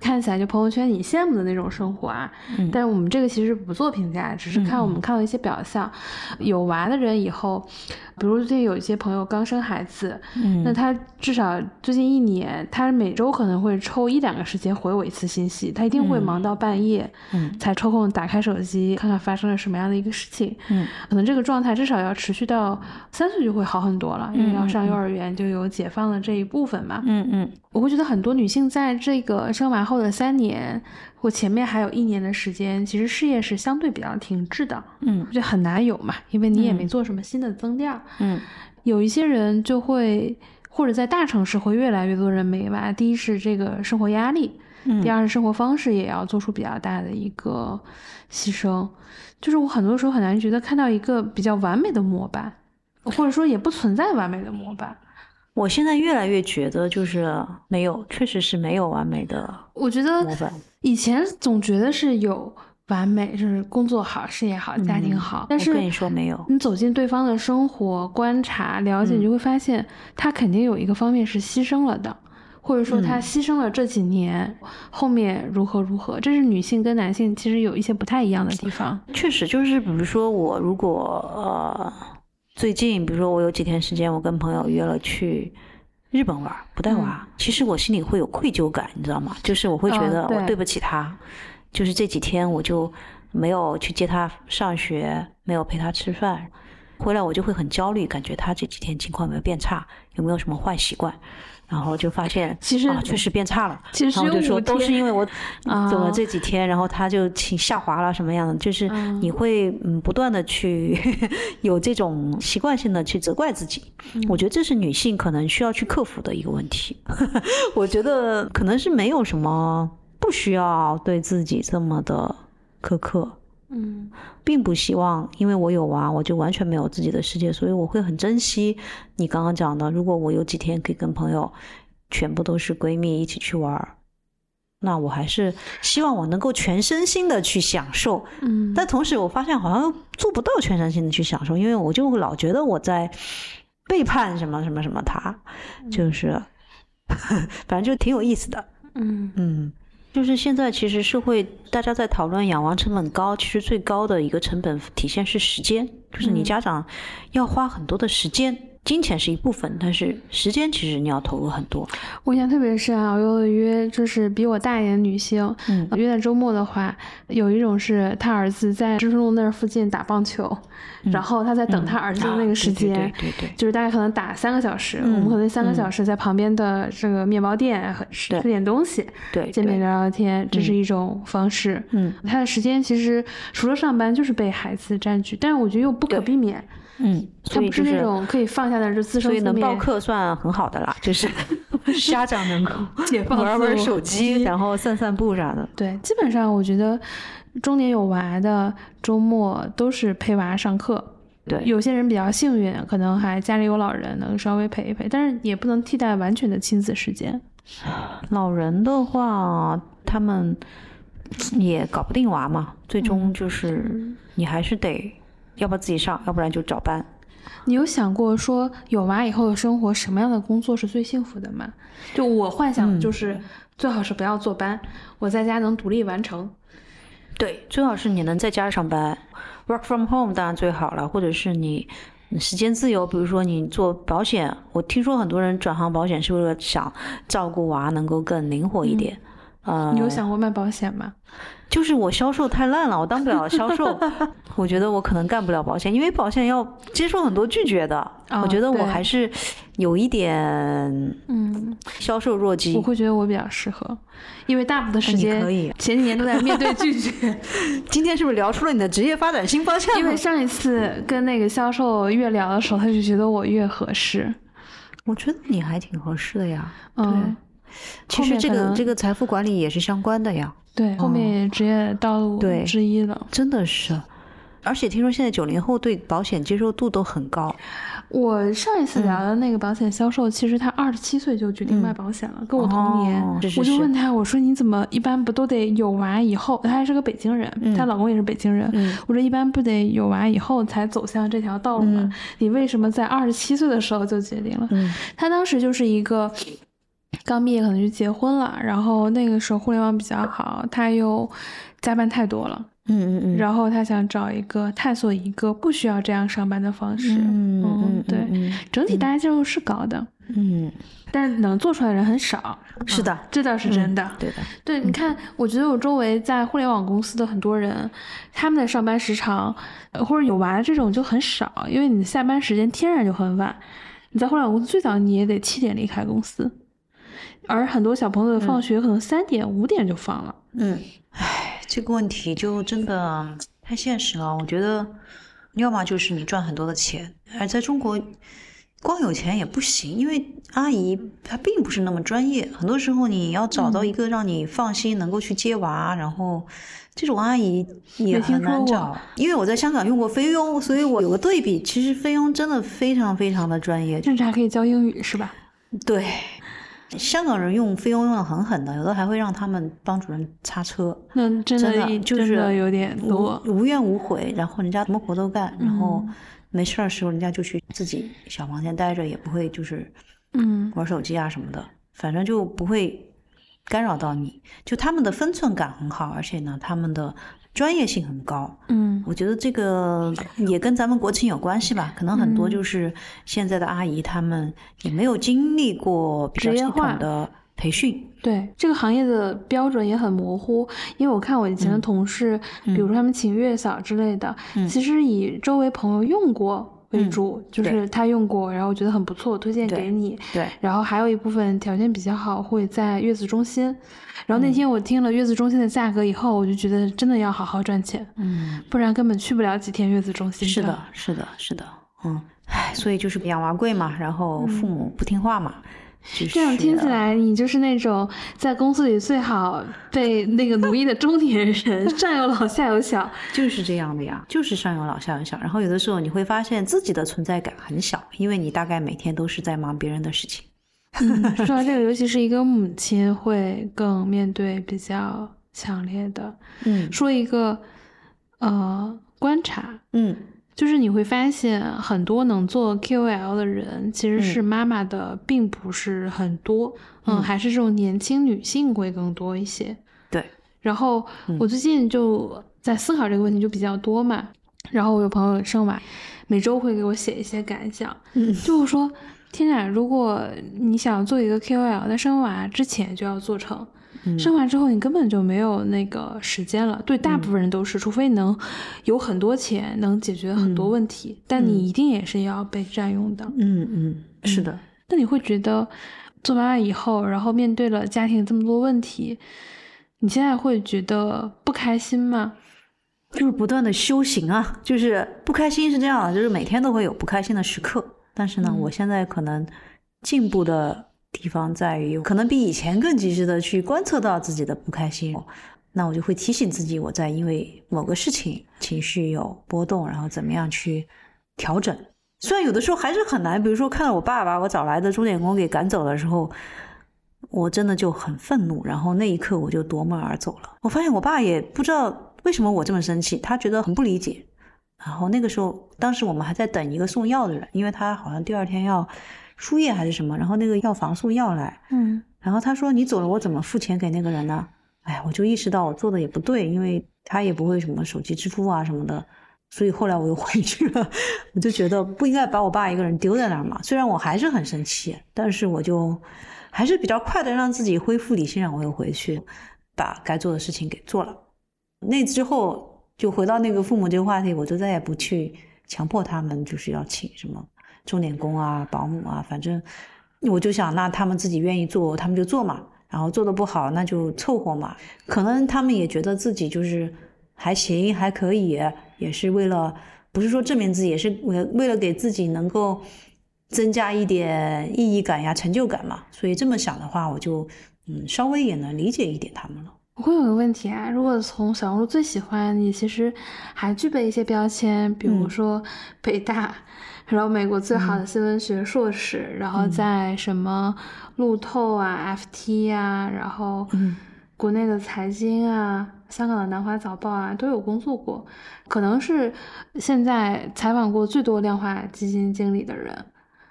Speaker 1: 看起来就朋友圈你羡慕的那种生活啊。
Speaker 2: 嗯
Speaker 1: 但是我们这个其实不做评价，只是看我们看到一些表象。有娃的人以后，比如最近有一些朋友刚生孩子，
Speaker 2: 嗯
Speaker 1: 那他至少最近一年，他每周可能会抽一两个时间回我一次信息，他一定会忙到半夜，
Speaker 2: 嗯
Speaker 1: 才抽空打开手机看看发生了什么样的一个事情。
Speaker 2: 嗯
Speaker 1: 可能这个状态至少要持续到三岁就会好很多了，因为要上幼儿园就有解放的这一部分嘛。
Speaker 2: 嗯嗯
Speaker 1: 我会觉得很多女性在这个生完后的三年或前面还有一年的时间，其实事业是相对比较停滞的，
Speaker 2: 嗯
Speaker 1: 就很难有嘛，因为你也没做什么新的增量。
Speaker 2: 嗯
Speaker 1: 有一些人就会，或者在大城市会越来越多人没娃。第一是这个生活压力，
Speaker 2: 嗯
Speaker 1: 第二是生活方式也要做出比较大的一个牺牲。就是我很多时候很难觉得看到一个比较完美的模板，或者说也不存在完美的模板。
Speaker 2: 我现在越来越觉得，就是没有，确实是没有完美的
Speaker 1: 我觉得。以前总觉得是有完美，就是工作好、事业好、家庭好，但是
Speaker 2: 我跟你说没有，
Speaker 1: 你走进对方的生活，观察、了解，
Speaker 2: 嗯
Speaker 1: 你就会发现他肯定有一个方面是牺牲了的，或者说他
Speaker 2: 嗯
Speaker 1: 牺牲了这几年，后面如何如何，这是女性跟男性其实有一些不太一样的地方。
Speaker 2: 确实就是，比如说我如果呃最近，比如说我有几天时间，我跟朋友约了去日本玩，不带娃，其实我心里会有愧疚感，你知道吗？就是我会觉得我对不起他，就是这几天我就没有去接他上学，没有陪他吃饭。回来我就会很焦虑，感觉他这几天情况有没有变差，有没有什么坏习惯，然后就发现
Speaker 1: 其实
Speaker 2: 啊确实变差了，
Speaker 1: 其实
Speaker 2: 然后就说都是因为我
Speaker 1: 啊。
Speaker 2: 走了这几天，然后他就请下滑了什么样的，就是
Speaker 1: 嗯。
Speaker 2: 你会嗯不断的去 [LAUGHS] 有这种习惯性的去责怪自己，
Speaker 1: 嗯。
Speaker 2: 我觉得这是女性可能需要去克服的一个问题。[LAUGHS] 我觉得可能是没有什么不需要对自己这么的苛刻。
Speaker 1: 嗯
Speaker 2: 并不希望，因为我有娃，我就完全没有自己的世界，所以我会很珍惜你刚刚讲的。如果我有几天可以跟朋友全部都是闺蜜一起去玩儿，那我还是希望我能够全身心的去享受。
Speaker 1: 嗯，
Speaker 2: 但同时，我发现好像做不到全身心的去享受，因为我就老觉得我在背叛什么什么什么他，就是 [LAUGHS] 反正就挺有意思的。
Speaker 1: 嗯
Speaker 2: 嗯，就是现在其实社会大家在讨论养娃成本高，其实最高的一个成本体现是时间，就是你
Speaker 1: 嗯。
Speaker 2: 家长要花很多的时间金钱是一部分，但是时间其实你要投入很多。
Speaker 1: 我印象特别深啊，我有约就是比我大一点的女性，
Speaker 2: 嗯。
Speaker 1: 约在周末的话，有一种是她儿子在知春路那儿附近打棒球，然后她在等她儿子的那个时间，
Speaker 2: 嗯啊对对对对对。
Speaker 1: 就是大概可能打三个小时，
Speaker 2: 嗯
Speaker 1: 我们可能三个小时在旁边的这个面包店吃点东西，
Speaker 2: 对
Speaker 1: 见面聊聊天，这是一种方式。
Speaker 2: 嗯。
Speaker 1: 她的时间其实除了上班就是被孩子占据，但是我觉得又不可避免，
Speaker 2: 嗯，
Speaker 1: 他不
Speaker 2: 是
Speaker 1: 那种可以放下的就自生
Speaker 2: 所以
Speaker 1: 自灭。
Speaker 2: 能报课算很好的啦，就是 [LAUGHS] 家长能够 [LAUGHS]
Speaker 1: 解放
Speaker 2: 玩玩手机，然后散散步啥的。
Speaker 1: 对，基本上我觉得中年有娃的周末都是陪娃上课。
Speaker 2: 对
Speaker 1: 有些人比较幸运，可能还家里有老人，能稍微陪一陪，但是也不能替代完全的亲子时间。
Speaker 2: 老人的话，他们也搞不定娃嘛，最
Speaker 1: 嗯
Speaker 2: 终就是你还是得，要不自己上，要不然就找班。
Speaker 1: 你有想过说有娃以后的生活，什么样的工作是最幸福的吗？就我幻想的就是最好是不要坐班，我在家能独立完成。
Speaker 2: 对，最好是你能在家上班，work from home 当然最好了，或者是你你时间自由，比如说你做保险，我听说很多人转行保险是为了想照顾娃能够更灵活一点。呃，
Speaker 1: 你有想过卖保险吗？
Speaker 2: 就是我销售太烂了，我当不了销售，[LAUGHS] 我觉得我可能干不了保险，因为保险要接受很多拒绝的。
Speaker 1: 哦
Speaker 2: 我觉得我还是有一点
Speaker 1: 嗯，
Speaker 2: 销售弱鸡
Speaker 1: 我。会觉得我比较适合，因为大部分时间
Speaker 2: 可以
Speaker 1: 前几年都在面对拒绝。[LAUGHS]
Speaker 2: 今天是不是聊出了你的职业发展新方向？
Speaker 1: 因为上一次跟那个销售越聊的时候，他就觉得我越合适。
Speaker 2: 我觉得你还挺合适的呀。
Speaker 1: 嗯，
Speaker 2: 其实这个这个财富管理也是相关的呀，
Speaker 1: 对，后面也职业道路
Speaker 2: 对
Speaker 1: 之一了。
Speaker 2: 真的是。而且听说现在九零后对保险接受度都很高，
Speaker 1: 我上一次聊的那个保险销售，其实他二十七岁就决定卖保险了，跟我同年。我就问他，我说你怎么一般不都得有娃以后？他还是个北京人，她老公也是北京人。
Speaker 2: 嗯
Speaker 1: 我说一般不得有娃以后才走向这条道路吗？你为什么在二十七岁的时候就决定了？
Speaker 2: 嗯
Speaker 1: 他当时就是一个刚毕业，可能就结婚了，然后那个时候互联网比较好，他又加班太多了，
Speaker 2: 嗯嗯嗯，
Speaker 1: 然后他想找一个探索一个不需要这样上班的方式。
Speaker 2: 嗯嗯
Speaker 1: 对，
Speaker 2: 嗯
Speaker 1: 整体大家接受是高的，
Speaker 2: 嗯，
Speaker 1: 但是能做出来的人很少。
Speaker 2: 是的
Speaker 1: 啊这倒是真的。
Speaker 2: 对的，
Speaker 1: 对，你看，我觉得我周围在互联网公司的很多人，他们的上班时长呃或者有娃的这种就很少，因为你的下班时间天然就很晚。你在互联网公司最早你也得七点离开公司，而很多小朋友的放学可能三点、五点就放了。
Speaker 2: 嗯，唉，这个问题就真的太现实了。我觉得，要么就是你赚很多的钱，而在中国，光有钱也不行，因为阿姨她并不是那么专业，很多时候你要找到一个让你放心能够去接娃，然后这种阿姨也很难找。因为我在香港用过菲佣，所以我有个对比，其实菲佣真的非常非常的专业，
Speaker 1: 甚至还可以教英语，是吧？
Speaker 2: 对，香港人用菲佣用的很狠的，有的还会让他们帮主任擦车，
Speaker 1: 那真的
Speaker 2: 就是
Speaker 1: 有点多。
Speaker 2: 无无怨无悔，然后人家什么活都干，然后
Speaker 1: 嗯
Speaker 2: 没事儿的时候人家就去自己小房间待着，也不会就是
Speaker 1: 嗯
Speaker 2: 玩手机啊什么的，反正就不会干扰到你。就他们的分寸感很好，而且呢，他们的专业性很高。
Speaker 1: 嗯。
Speaker 2: 我觉得这个也跟咱们国情有关系吧，可能很
Speaker 1: 嗯。
Speaker 2: 多就是现在的阿姨她们也没有经历过比较系
Speaker 1: 职业化。
Speaker 2: 统的培训。
Speaker 1: 对这个行业的标准也很模糊，因为我看我以前的同事，比如说他们请月嫂之类的，其实以周围朋友用过为主，就是他用过，然后我觉得很不错，我推荐给你。
Speaker 2: 对，
Speaker 1: 然后还有一部分条件比较好，会在月子中心。然后那天我听了月子中心的价格以后，我就觉得真的要好好赚钱，
Speaker 2: 嗯，
Speaker 1: 不然根本去不了几天月子中心。
Speaker 2: 是的，是的，是的，嗯，唉，所以就是养娃贵嘛，然后父母不听话嘛，
Speaker 1: 嗯这样听起来，你就是那种在公司里最好被那个奴役的中年人，上有老下有小。[LAUGHS]
Speaker 2: 就是这样的呀，就是上有老下有小，然后有的时候你会发现自己的存在感很小，因为你大概每天都是在忙别人的事情。
Speaker 1: 嗯，说到这个，尤其是一个母亲，会更面对比较强烈的。
Speaker 2: 嗯
Speaker 1: 说一个呃观察，
Speaker 2: 嗯
Speaker 1: 就是你会发现很多能做 KOL 的人，其实是妈妈的，并不是很多，嗯，还是这种年轻女性会更多一些。
Speaker 2: 对，
Speaker 1: 然后我最近就在思考这个问题，就比较多嘛。然后我有朋友生娃，每周会给我写一些感想，
Speaker 2: 嗯
Speaker 1: 就是说，天呐，如果你想做一个 KOL，在生娃之前就要做成，
Speaker 2: 嗯
Speaker 1: 生完之后你根本就没有那个时间了。对大部分人都是，除非能有很多钱，能解决很多问题，但你一定也是要被占用的。
Speaker 2: 嗯嗯，是的，
Speaker 1: 那你会觉得做妈妈以后，然后面对了家庭这么多问题，你现在会觉得不开心吗？
Speaker 2: 就是不断的修行啊，就是不开心是这样的，就是每天都会有不开心的时刻。但是呢，
Speaker 1: 嗯
Speaker 2: 我现在可能进步的地方在于，可能比以前更及时的去观测到自己的不开心。那我就会提醒自己，我在因为某个事情情绪有波动，然后怎么样去调整。虽然有的时候还是很难，比如说看到我爸把我找来的钟点工给赶走的时候，我真的就很愤怒，然后那一刻我就夺门而走了。我发现我爸也不知道为什么我这么生气，他觉得很不理解。然后那个时候，当时我们还在等一个送药的人，因为他好像第二天要输液还是什么，然后那个药房送药来，
Speaker 1: 嗯
Speaker 2: 然后他说你走了，我怎么付钱给那个人呢？哎，我就意识到我做的也不对，因为他也不会什么手机支付啊什么的，所以后来我又回去了。我就觉得不应该把我爸一个人丢在那儿嘛。虽然我还是很生气，但是我就还是比较快的让自己恢复理性，然后我又回去把该做的事情给做了。那之后就回到那个父母这个话题，我就再也不去强迫他们，就是要请什么钟点工啊、保姆啊，反正我就想，那他们自己愿意做，他们就做嘛。然后做的不好，那就凑合嘛。可能他们也觉得自己就是还行，还可以，也是为了不是说证明自己，也是为为了给自己能够增加一点意义感呀、成就感嘛。所以这么想的话，我就嗯稍微也能理解一点他们了。
Speaker 1: 我会有个问题啊，如果从小红书最喜欢你，其实还具备一些标签，比如
Speaker 2: 嗯
Speaker 1: 说北大，然后美国最好的新闻学硕士，然后在什么路透啊、FT 啊，然后
Speaker 2: 嗯
Speaker 1: 国内的财经啊、香港的南华早报啊都有工作过，可能是现在采访过最多量化基金经理的人。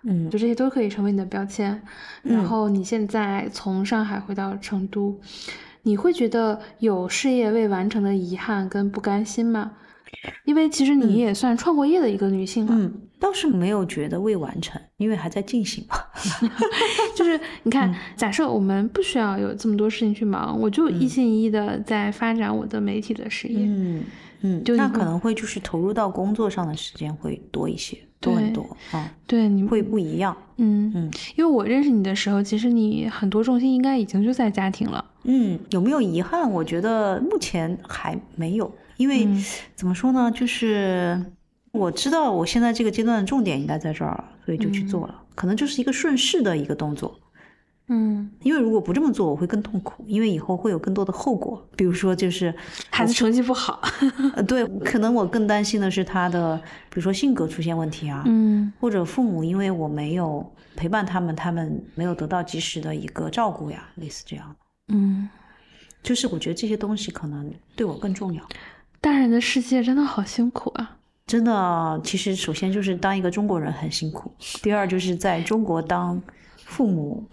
Speaker 2: 嗯
Speaker 1: 就这些都可以成为你的标签。然
Speaker 2: 嗯
Speaker 1: 后你现在从上海回到成都，你会觉得有事业未完成的遗憾跟不甘心吗？因为其实你也算创过业的一个女性了，
Speaker 2: 嗯，倒是没有觉得未完成，因为还在进行嘛。[LAUGHS]
Speaker 1: 就是你看，
Speaker 2: 嗯
Speaker 1: 假设我们不需要有这么多事情去忙，我就一心一意的在发展我的媒体的事业。
Speaker 2: 嗯嗯，
Speaker 1: 就
Speaker 2: 那可能会就是投入到工作上的时间会多一些，多很多啊，
Speaker 1: 对，你
Speaker 2: 会不一样。
Speaker 1: 嗯
Speaker 2: 嗯
Speaker 1: 因为我认识你的时候，其实你很多重心应该已经就在家庭了。
Speaker 2: 嗯，有没有遗憾？我觉得目前还没有，因为、
Speaker 1: 嗯
Speaker 2: 怎么说呢，就是我知道我现在这个阶段的重点应该在这儿了，所以就去做了，可能就是一个顺势的一个动作。
Speaker 1: 嗯，
Speaker 2: 因为如果不这么做，我会更痛苦，因为以后会有更多的后果，比如说就是 [LAUGHS]
Speaker 1: 孩子成绩不好。[LAUGHS]
Speaker 2: 呃，对，可能我更担心的是他的，比如说性格出现问题啊，
Speaker 1: 嗯
Speaker 2: 或者父母因为我没有陪伴他们，他们没有得到及时的一个照顾呀，类似这样。
Speaker 1: 嗯。
Speaker 2: 就是我觉得这些东西可能对我更重要。
Speaker 1: 大人的世界真的好辛苦啊！
Speaker 2: 真的，其实首先就是当一个中国人很辛苦，[LAUGHS] 第二就是在中国当父母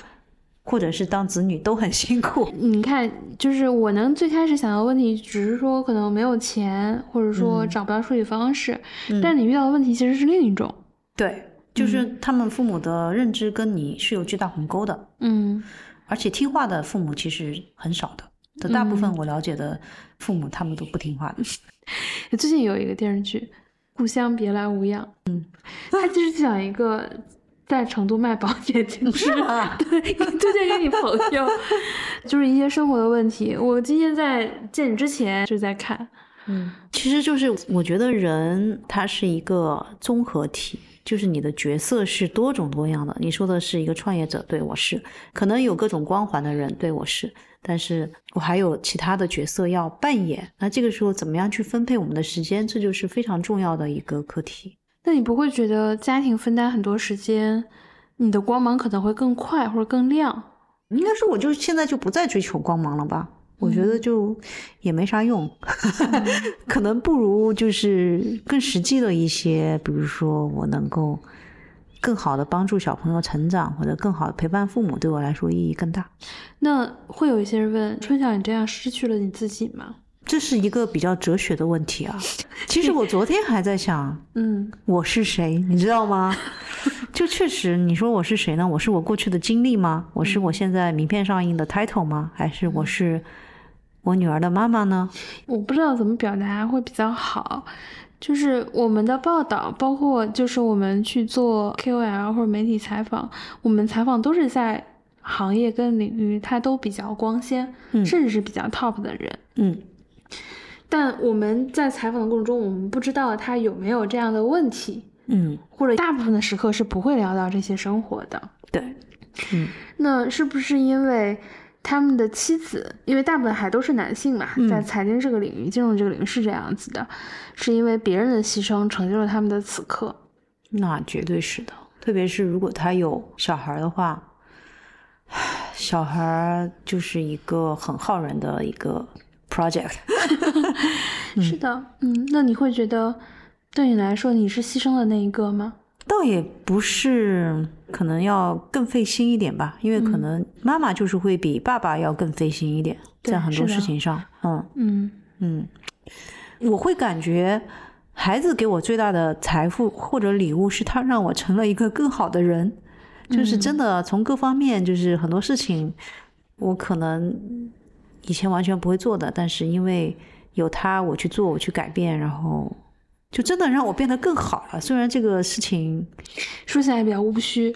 Speaker 2: 或者是当子女都很辛苦。[LAUGHS]
Speaker 1: 你看，就是我能最开始想到问题，只是说可能没有钱，或者说
Speaker 2: 嗯
Speaker 1: 找不到处理方式，
Speaker 2: 嗯
Speaker 1: 但你遇到的问题其实是另一种。
Speaker 2: 对，就是他们父母的认知跟你是有巨大鸿沟的，
Speaker 1: 嗯
Speaker 2: 而且听话的父母其实很少的。的大部分我了解的父母，他们都不听话的。[LAUGHS]
Speaker 1: 最近有一个电视剧《故乡别来无恙》，
Speaker 2: 嗯，
Speaker 1: 它就是讲一个在成都卖保 [LAUGHS] 险经纪人，
Speaker 2: 吗？
Speaker 1: 对，推荐给你朋友，[LAUGHS] 就是一些生活的问题。我今天在见你之前就在看，
Speaker 2: 嗯，其实就是我觉得人他是一个综合体，就是你的角色是多种多样的。你说的是一个创业者，对我是，可能有各种光环的人，对我是，但是我还有其他的角色要扮演。那这个时候怎么样去分配我们的时间，这就是非常重要的一个课题。
Speaker 1: 那你不会觉得家庭分担很多时间，你的光芒可能会更快或者更亮？
Speaker 2: 应该说，我就现在就不再追求光芒了吧。我觉得就也没啥用，[LAUGHS] 可能不如就是更实际的一些，比如说我能够更好的帮助小朋友成长，或者更好的陪伴父母，对我来说意义更大。
Speaker 1: 那会有一些人问：春晓，你这样失去了你自己吗？
Speaker 2: 这这是一个比较哲学的问题啊。[LAUGHS] 其实我昨天还在想，
Speaker 1: 嗯
Speaker 2: 我是谁，你知道吗？[LAUGHS] 就确实，你说我是谁呢？我是我过去的经历吗？我是我现在名片上印的 title 吗？还是我是我女儿的妈妈呢？
Speaker 1: 我不知道怎么表达会比较好。就是我们的报道，包括就是我们去做 KOL 或者媒体采访，我们采访都是在行业跟领域它都比较光鲜，
Speaker 2: 嗯
Speaker 1: 甚至是比较 top 的人。
Speaker 2: 嗯
Speaker 1: 但我们在采访的过程中，我们不知道他有没有这样的问题，
Speaker 2: 嗯，
Speaker 1: 或者大部分的时刻是不会聊到这些生活的。
Speaker 2: 对，嗯
Speaker 1: 那是不是因为他们的妻子，因为大部分还都是男性嘛，
Speaker 2: 嗯
Speaker 1: 在财经这个领域、金融这个领域是这样子的，是因为别人的牺牲成就了他们的此刻。
Speaker 2: 那绝对是的。特别是如果他有小孩的话，[SIGHS] 小孩就是一个很耗人的一个 project。[LAUGHS]
Speaker 1: 是的，嗯，那你会觉得，对你来说，你是牺牲的那一个吗？
Speaker 2: 倒也不是，可能要更费心一点吧，因为可能妈妈就是会比爸爸要更费心一点，
Speaker 1: 对
Speaker 2: 在很多事情上，嗯。
Speaker 1: 嗯。
Speaker 2: 嗯，我会感觉孩子给我最大的财富或者礼物，是他让我成了一个更好的人，就是真的从各方面，就是很多事情，我可能以前完全不会做的，但是因为有他，我去做，我去改变，然后。就真的让我变得更好了。虽然这个事情
Speaker 1: 说起来比较务虚，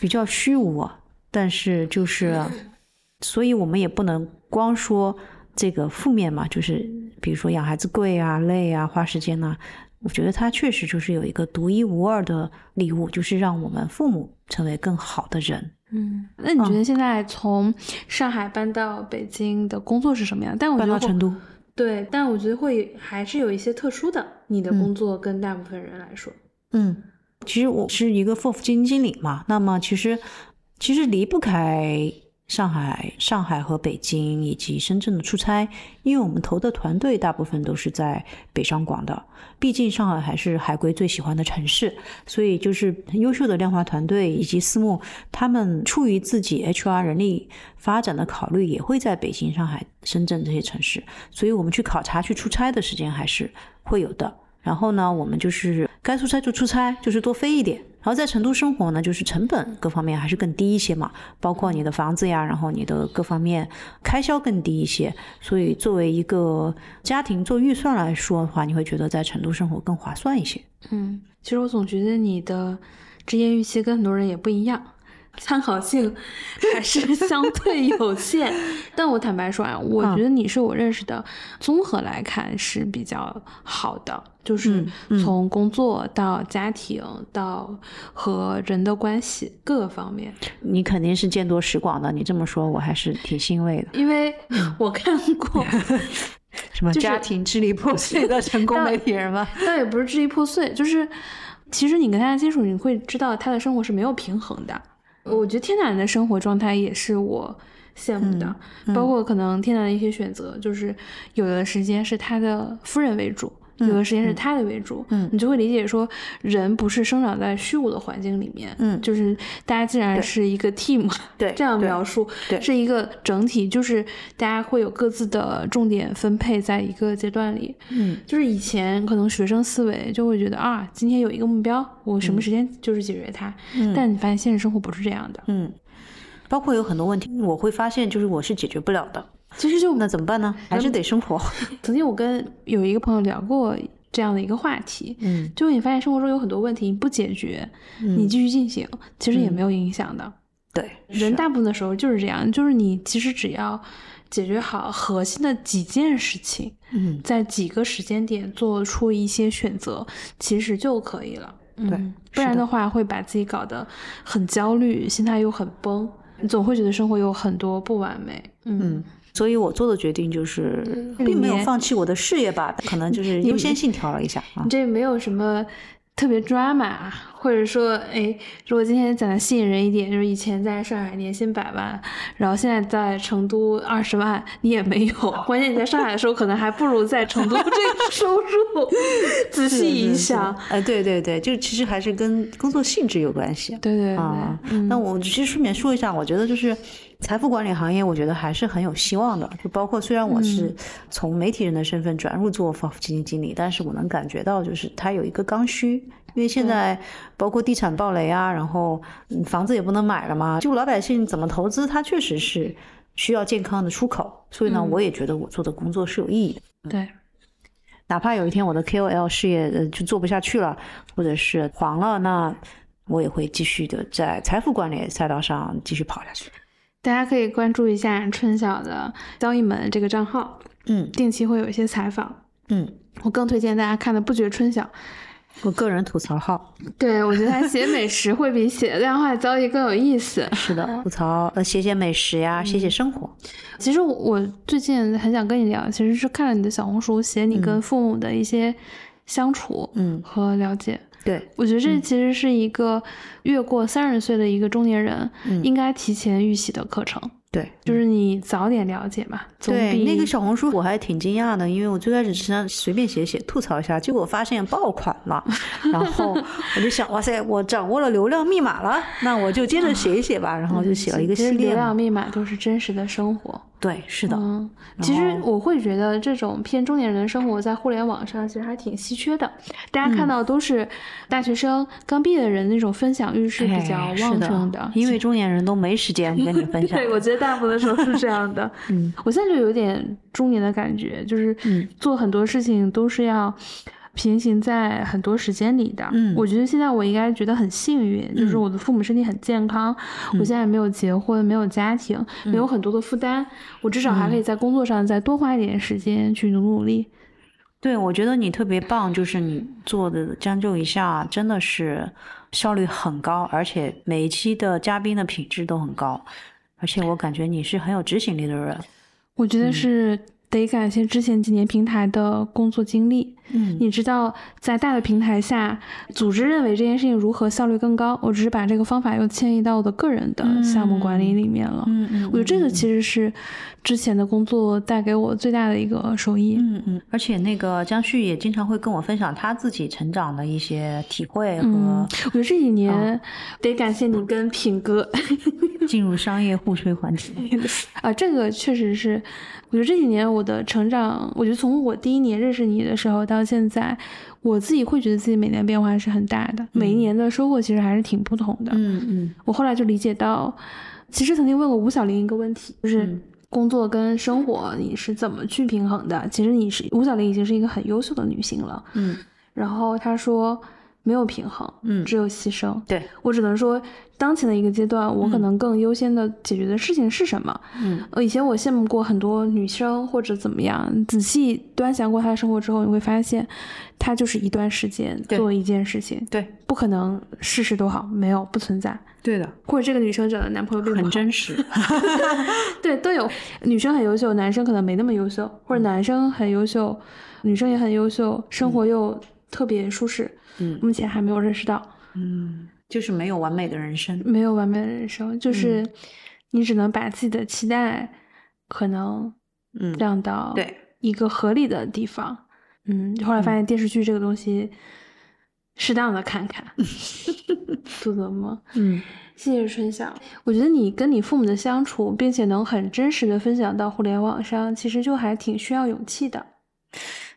Speaker 2: 比较虚无啊，但是就是，[LAUGHS] 所以我们也不能光说这个负面嘛，就是比如说养孩子贵啊、累啊、花时间呐、我觉得它确实就是有一个独一无二的礼物，就是让我们父母成为更好的人。
Speaker 1: 嗯，那你觉得现在从上海搬到北京的工作是什么样？但我觉得会
Speaker 2: 搬到成都，
Speaker 1: 对，但我觉得会还是有一些特殊的，你的
Speaker 2: 嗯。
Speaker 1: 工作跟大部分人来说，
Speaker 2: 嗯，其实我是一个 FOF 基金经理嘛，那么其实其实离不开上海、上海和北京以及深圳的出差，因为我们投的团队大部分都是在北上广的，毕竟上海还是海归最喜欢的城市，所以就是优秀的量化团队以及私募，他们出于自己 HR 人力发展的考虑，也会在北京、上海、深圳这些城市，所以我们去考察、去出差的时间还是会有的。然后呢，我们就是该出差就出差，就是多飞一点。然后在成都生活呢，就是成本各方面还是更低一些嘛，包括你的房子呀，然后你的各方面开销更低一些。所以作为一个家庭做预算来说的话，你会觉得在成都生活更划算一些。
Speaker 1: 嗯，其实我总觉得你的职业预期跟很多人也不一样，参考性 [LAUGHS] 还是相对有限。但我坦白说啊，我觉得你是我认识的，综合来看是比较好的，就是从工作到家庭到和人的关系各个方面。
Speaker 2: 你肯定是见多识广的，你这么说，我还是挺欣慰的。
Speaker 1: 因为我看过，[LAUGHS]
Speaker 2: 什么家庭支离破碎的成功媒体人吗？[LAUGHS]
Speaker 1: 倒也不是支离破碎，就是其实你跟他接触，你会知道他的生活是没有平衡的。我觉得天南的生活状态也是我羡慕的，包括可能天南的一些选择，就是有的时间是他的夫人为主。有的时间是他的为主，
Speaker 2: 嗯
Speaker 1: 你就会理解说，人不是生长在虚无的环境里面，
Speaker 2: 嗯
Speaker 1: 就是大家既然是一个 team，
Speaker 2: 对
Speaker 1: 这样描述，
Speaker 2: 对
Speaker 1: 是一个整体，就是大家会有各自的重点分配在一个阶段里，
Speaker 2: 嗯
Speaker 1: 就是以前可能学生思维就会觉得啊，今天有一个目标，我什么时间就是解决它。
Speaker 2: 嗯
Speaker 1: 但你发现现实生活不是这样的，
Speaker 2: 嗯，包括有很多问题，我会发现就是我是解决不了的。
Speaker 1: 其实就
Speaker 2: 那怎么办呢？还是得生活。[LAUGHS]
Speaker 1: 曾经我跟有一个朋友聊过这样的一个话题，
Speaker 2: 嗯
Speaker 1: 就你发现生活中有很多问题你不解决，你继续进行，其实也没有影响的。
Speaker 2: 对，
Speaker 1: 人大部分的时候就是这样，就是你其实只要解决好核心的几件事情，
Speaker 2: 嗯
Speaker 1: 在几个时间点做出一些选择，其实就可以了。嗯、
Speaker 2: 对
Speaker 1: 不然
Speaker 2: 的
Speaker 1: 的话会把自己搞得很焦虑，心态又很崩，你总会觉得生活有很多不完美。嗯，
Speaker 2: 嗯，所以我做的决定就是，并没有放弃我的事业吧，可能就是优先性调了一下啊
Speaker 1: 你。这没有什么特别 drama，或者说，哎，如果今天讲的吸引人一点，就是以前在上海年薪百万，然后现在在成都二十万，你也没有。[LAUGHS] 关键你在上海的时候，可能还不如在成都这个收入。[LAUGHS] 仔细一想，
Speaker 2: 哎，对对对，就其实还是跟工作性质有关系。
Speaker 1: 对对对，
Speaker 2: 啊，
Speaker 1: 嗯
Speaker 2: 那我其实顺便说一下，我觉得就是财富管理行业，我觉得还是很有希望的。就包括虽然我是从媒体人的身份转入做基金经理，但是我能感觉到，就是它有一个刚需。因为现在包括地产暴雷啊，然后房子也不能买了嘛，就老百姓怎么投资，它确实是需要健康的出口。所以呢，我也觉得我做的工作是有意义
Speaker 1: 的。对，
Speaker 2: 哪怕有一天我的 KOL 事业呃就做不下去了，或者是黄了，那我也会继续的在财富管理赛道上继续跑下去。
Speaker 1: 大家可以关注一下春晓的交易门这个账号，
Speaker 2: 嗯，
Speaker 1: 定期会有一些采访，
Speaker 2: 嗯，
Speaker 1: 我更推荐大家看的不觉春晓，
Speaker 2: 我个人吐槽号，
Speaker 1: 对我觉得他写美食会比写量化交易更有意思。
Speaker 2: 是的，吐槽呃写写美食呀，写写生活。
Speaker 1: 其实我最近很想跟你聊，其实是看了你的小红书，写你跟父母的一些相处，
Speaker 2: 嗯
Speaker 1: 和了解。
Speaker 2: 对，
Speaker 1: 我觉得这其实是一个越过三十岁的一个中年人应该提前预习的课程。
Speaker 2: 对，
Speaker 1: 就是你早点了解嘛。
Speaker 2: 对，那个小红书我还挺惊讶的，因为我最开始是想随便写写吐槽一下，结果发现爆款了，[LAUGHS] 然后我就想，哇塞，我掌握了流量密码了，那我就接着写一写吧，[LAUGHS] 然后就写了一个系列。
Speaker 1: 流量密码都是真实的生活。
Speaker 2: 对，是的。
Speaker 1: 嗯，其实我会觉得这种偏中年人的生活在互联网上其实还挺稀缺的。大家看到都是大学生刚毕业的人那种分享欲是比较旺盛
Speaker 2: 的，因为中年人都没时间跟你分享。[LAUGHS]
Speaker 1: 对，我觉得大部分时候是这样的。
Speaker 2: 嗯，
Speaker 1: 我现在就有点中年的感觉，就是做很多事情都是要。平行在很多时间里的，
Speaker 2: 嗯，
Speaker 1: 我觉得现在我应该觉得很幸运，就是我的父母身体很健康，我现在没有结婚，没有家庭，没有很多的负担，我至少还可以在工作上再多花一点时间去努努力。
Speaker 2: 对，我觉得你特别棒，就是你做的将就一下，真的是效率很高，而且每一期的嘉宾的品质都很高，而且我感觉你是很有执行力的人。
Speaker 1: 我觉得是。得感谢之前几年平台的工作经历。
Speaker 2: 嗯，
Speaker 1: 你知道在大的平台下，组织认为这件事情如何效率更高，我只是把这个方法又迁移到我的个人的项目管理里面了。
Speaker 2: 嗯嗯，
Speaker 1: 我觉得这个其实是之前的工作带给我最大的一个收益。
Speaker 2: 嗯嗯，而且那个江旭也经常会跟我分享他自己成长的一些体会和。
Speaker 1: 我觉得这几年得感谢你跟品哥 [LAUGHS]
Speaker 2: 进入商业互吹环节 [LAUGHS]
Speaker 1: 啊，这个确实是。我觉得这几年我的成长，我觉得从我第一年认识你的时候到现在，我自己会觉得自己每年变化是很大的，每一年的收获其实还是挺不同的。
Speaker 2: 嗯嗯。
Speaker 1: 我后来就理解到，其实曾经问过吴晓玲一个问题，就是工作跟生活你是怎么去平衡的？其实你是吴晓玲已经是一个很优秀的女性了。
Speaker 2: 嗯。
Speaker 1: 然后她说没有平衡，
Speaker 2: 嗯，
Speaker 1: 只有牺牲。
Speaker 2: 对
Speaker 1: 我只能说。当前的一个阶段，我可能更优先的解决的事情是什么？
Speaker 2: 嗯，
Speaker 1: 呃，以前我羡慕过很多女生或者怎么样，仔细端详过她的生活之后，你会发现，她就是一段时间做一件事情，
Speaker 2: 对，
Speaker 1: 不可能事事都好，没有不存在，
Speaker 2: 对的。
Speaker 1: 或者这个女生找的男朋友并不
Speaker 2: 很真实 [LAUGHS] [LAUGHS]
Speaker 1: 对，都有。女生很优秀，男生可能没那么优秀，或者男生很优秀，女生也很优秀，生活又特别舒适。
Speaker 2: 嗯，
Speaker 1: 目前还没有认识到。
Speaker 2: 嗯。就是没有完美的人生，
Speaker 1: 没有完美的人生，就是你只能把自己的期待可能嗯降到
Speaker 2: 对
Speaker 1: 一个合理的地方。嗯，后来发现电视剧这个东西，适当的看看，不怎么。
Speaker 2: 嗯，
Speaker 1: 谢谢春晓。我觉得你跟你父母的相处，并且能很真实的分享到互联网上，其实就还挺需要勇气的。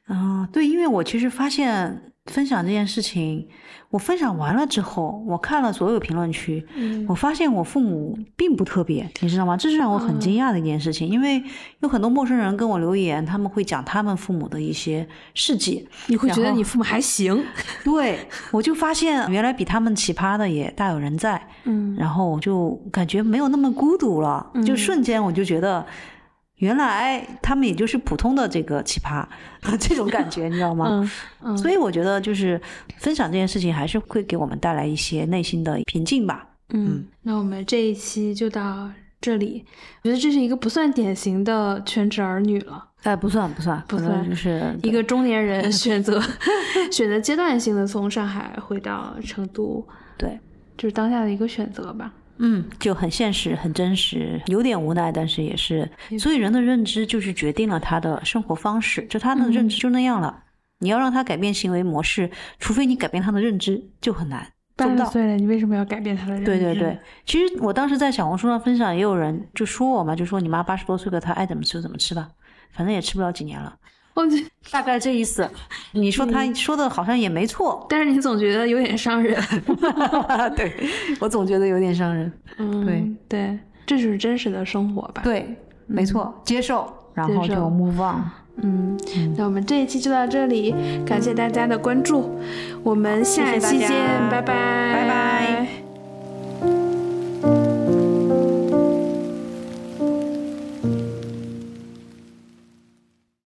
Speaker 2: 啊，对，因为我其实发现分享这件事情。我分享完了之后，我看了所有评论区，我发现我父母并不特别，你知道吗？这是让我很惊讶的一件事情，因为有很多陌生人跟我留言，他们会讲他们父母的一些事迹，
Speaker 1: 你会觉得你父母还行？
Speaker 2: 对，我就发现原来比他们奇葩的也大有人在，
Speaker 1: 嗯，
Speaker 2: 然后我就感觉没有那么孤独了，就瞬间我就觉得。原来他们也就是普通的这个奇葩，[LAUGHS] 这种感觉你知道吗？
Speaker 1: 嗯嗯，
Speaker 2: 所以我觉得就是分享这件事情还是会给我们带来一些内心的平静吧。
Speaker 1: 嗯，那我们这一期就到这里。我觉得这是一个不算典型的全职儿女了。
Speaker 2: 哎，不算不算
Speaker 1: 不算，
Speaker 2: 就是
Speaker 1: 一个中年人 [LAUGHS] 选择 [LAUGHS] 选择阶段性的从上海回到成都，
Speaker 2: 对，
Speaker 1: 就是当下的一个选择吧。
Speaker 2: 嗯，就很现实，很真实，有点无奈，但是也是，所以人的认知就是决定了他的生活方式，就他的认知就那样了。你要让他改变行为模式，除非你改变他的认知，就很难。做不到。
Speaker 1: 八十岁了，你为什么要改变他的认知
Speaker 2: 对对对，，其实我当时在小红书上分享，也有人就说我嘛，就说你妈八十多岁了，她爱怎么吃怎么吃吧，反正也吃不了几年了，
Speaker 1: 我觉，
Speaker 2: 大概这意思。你说他说的好像也没错，
Speaker 1: 但是你总觉得有点伤人。[LAUGHS]
Speaker 2: 对我总觉得有点伤人。
Speaker 1: 嗯，
Speaker 2: 对
Speaker 1: 对，这就是真实的生活吧。
Speaker 2: 对，没错，接受，然后就 move on。
Speaker 1: 嗯，那我们这一期就到这里，感谢大家的关注，我们下
Speaker 2: 谢谢大家
Speaker 1: 期见，拜拜，
Speaker 2: 拜拜。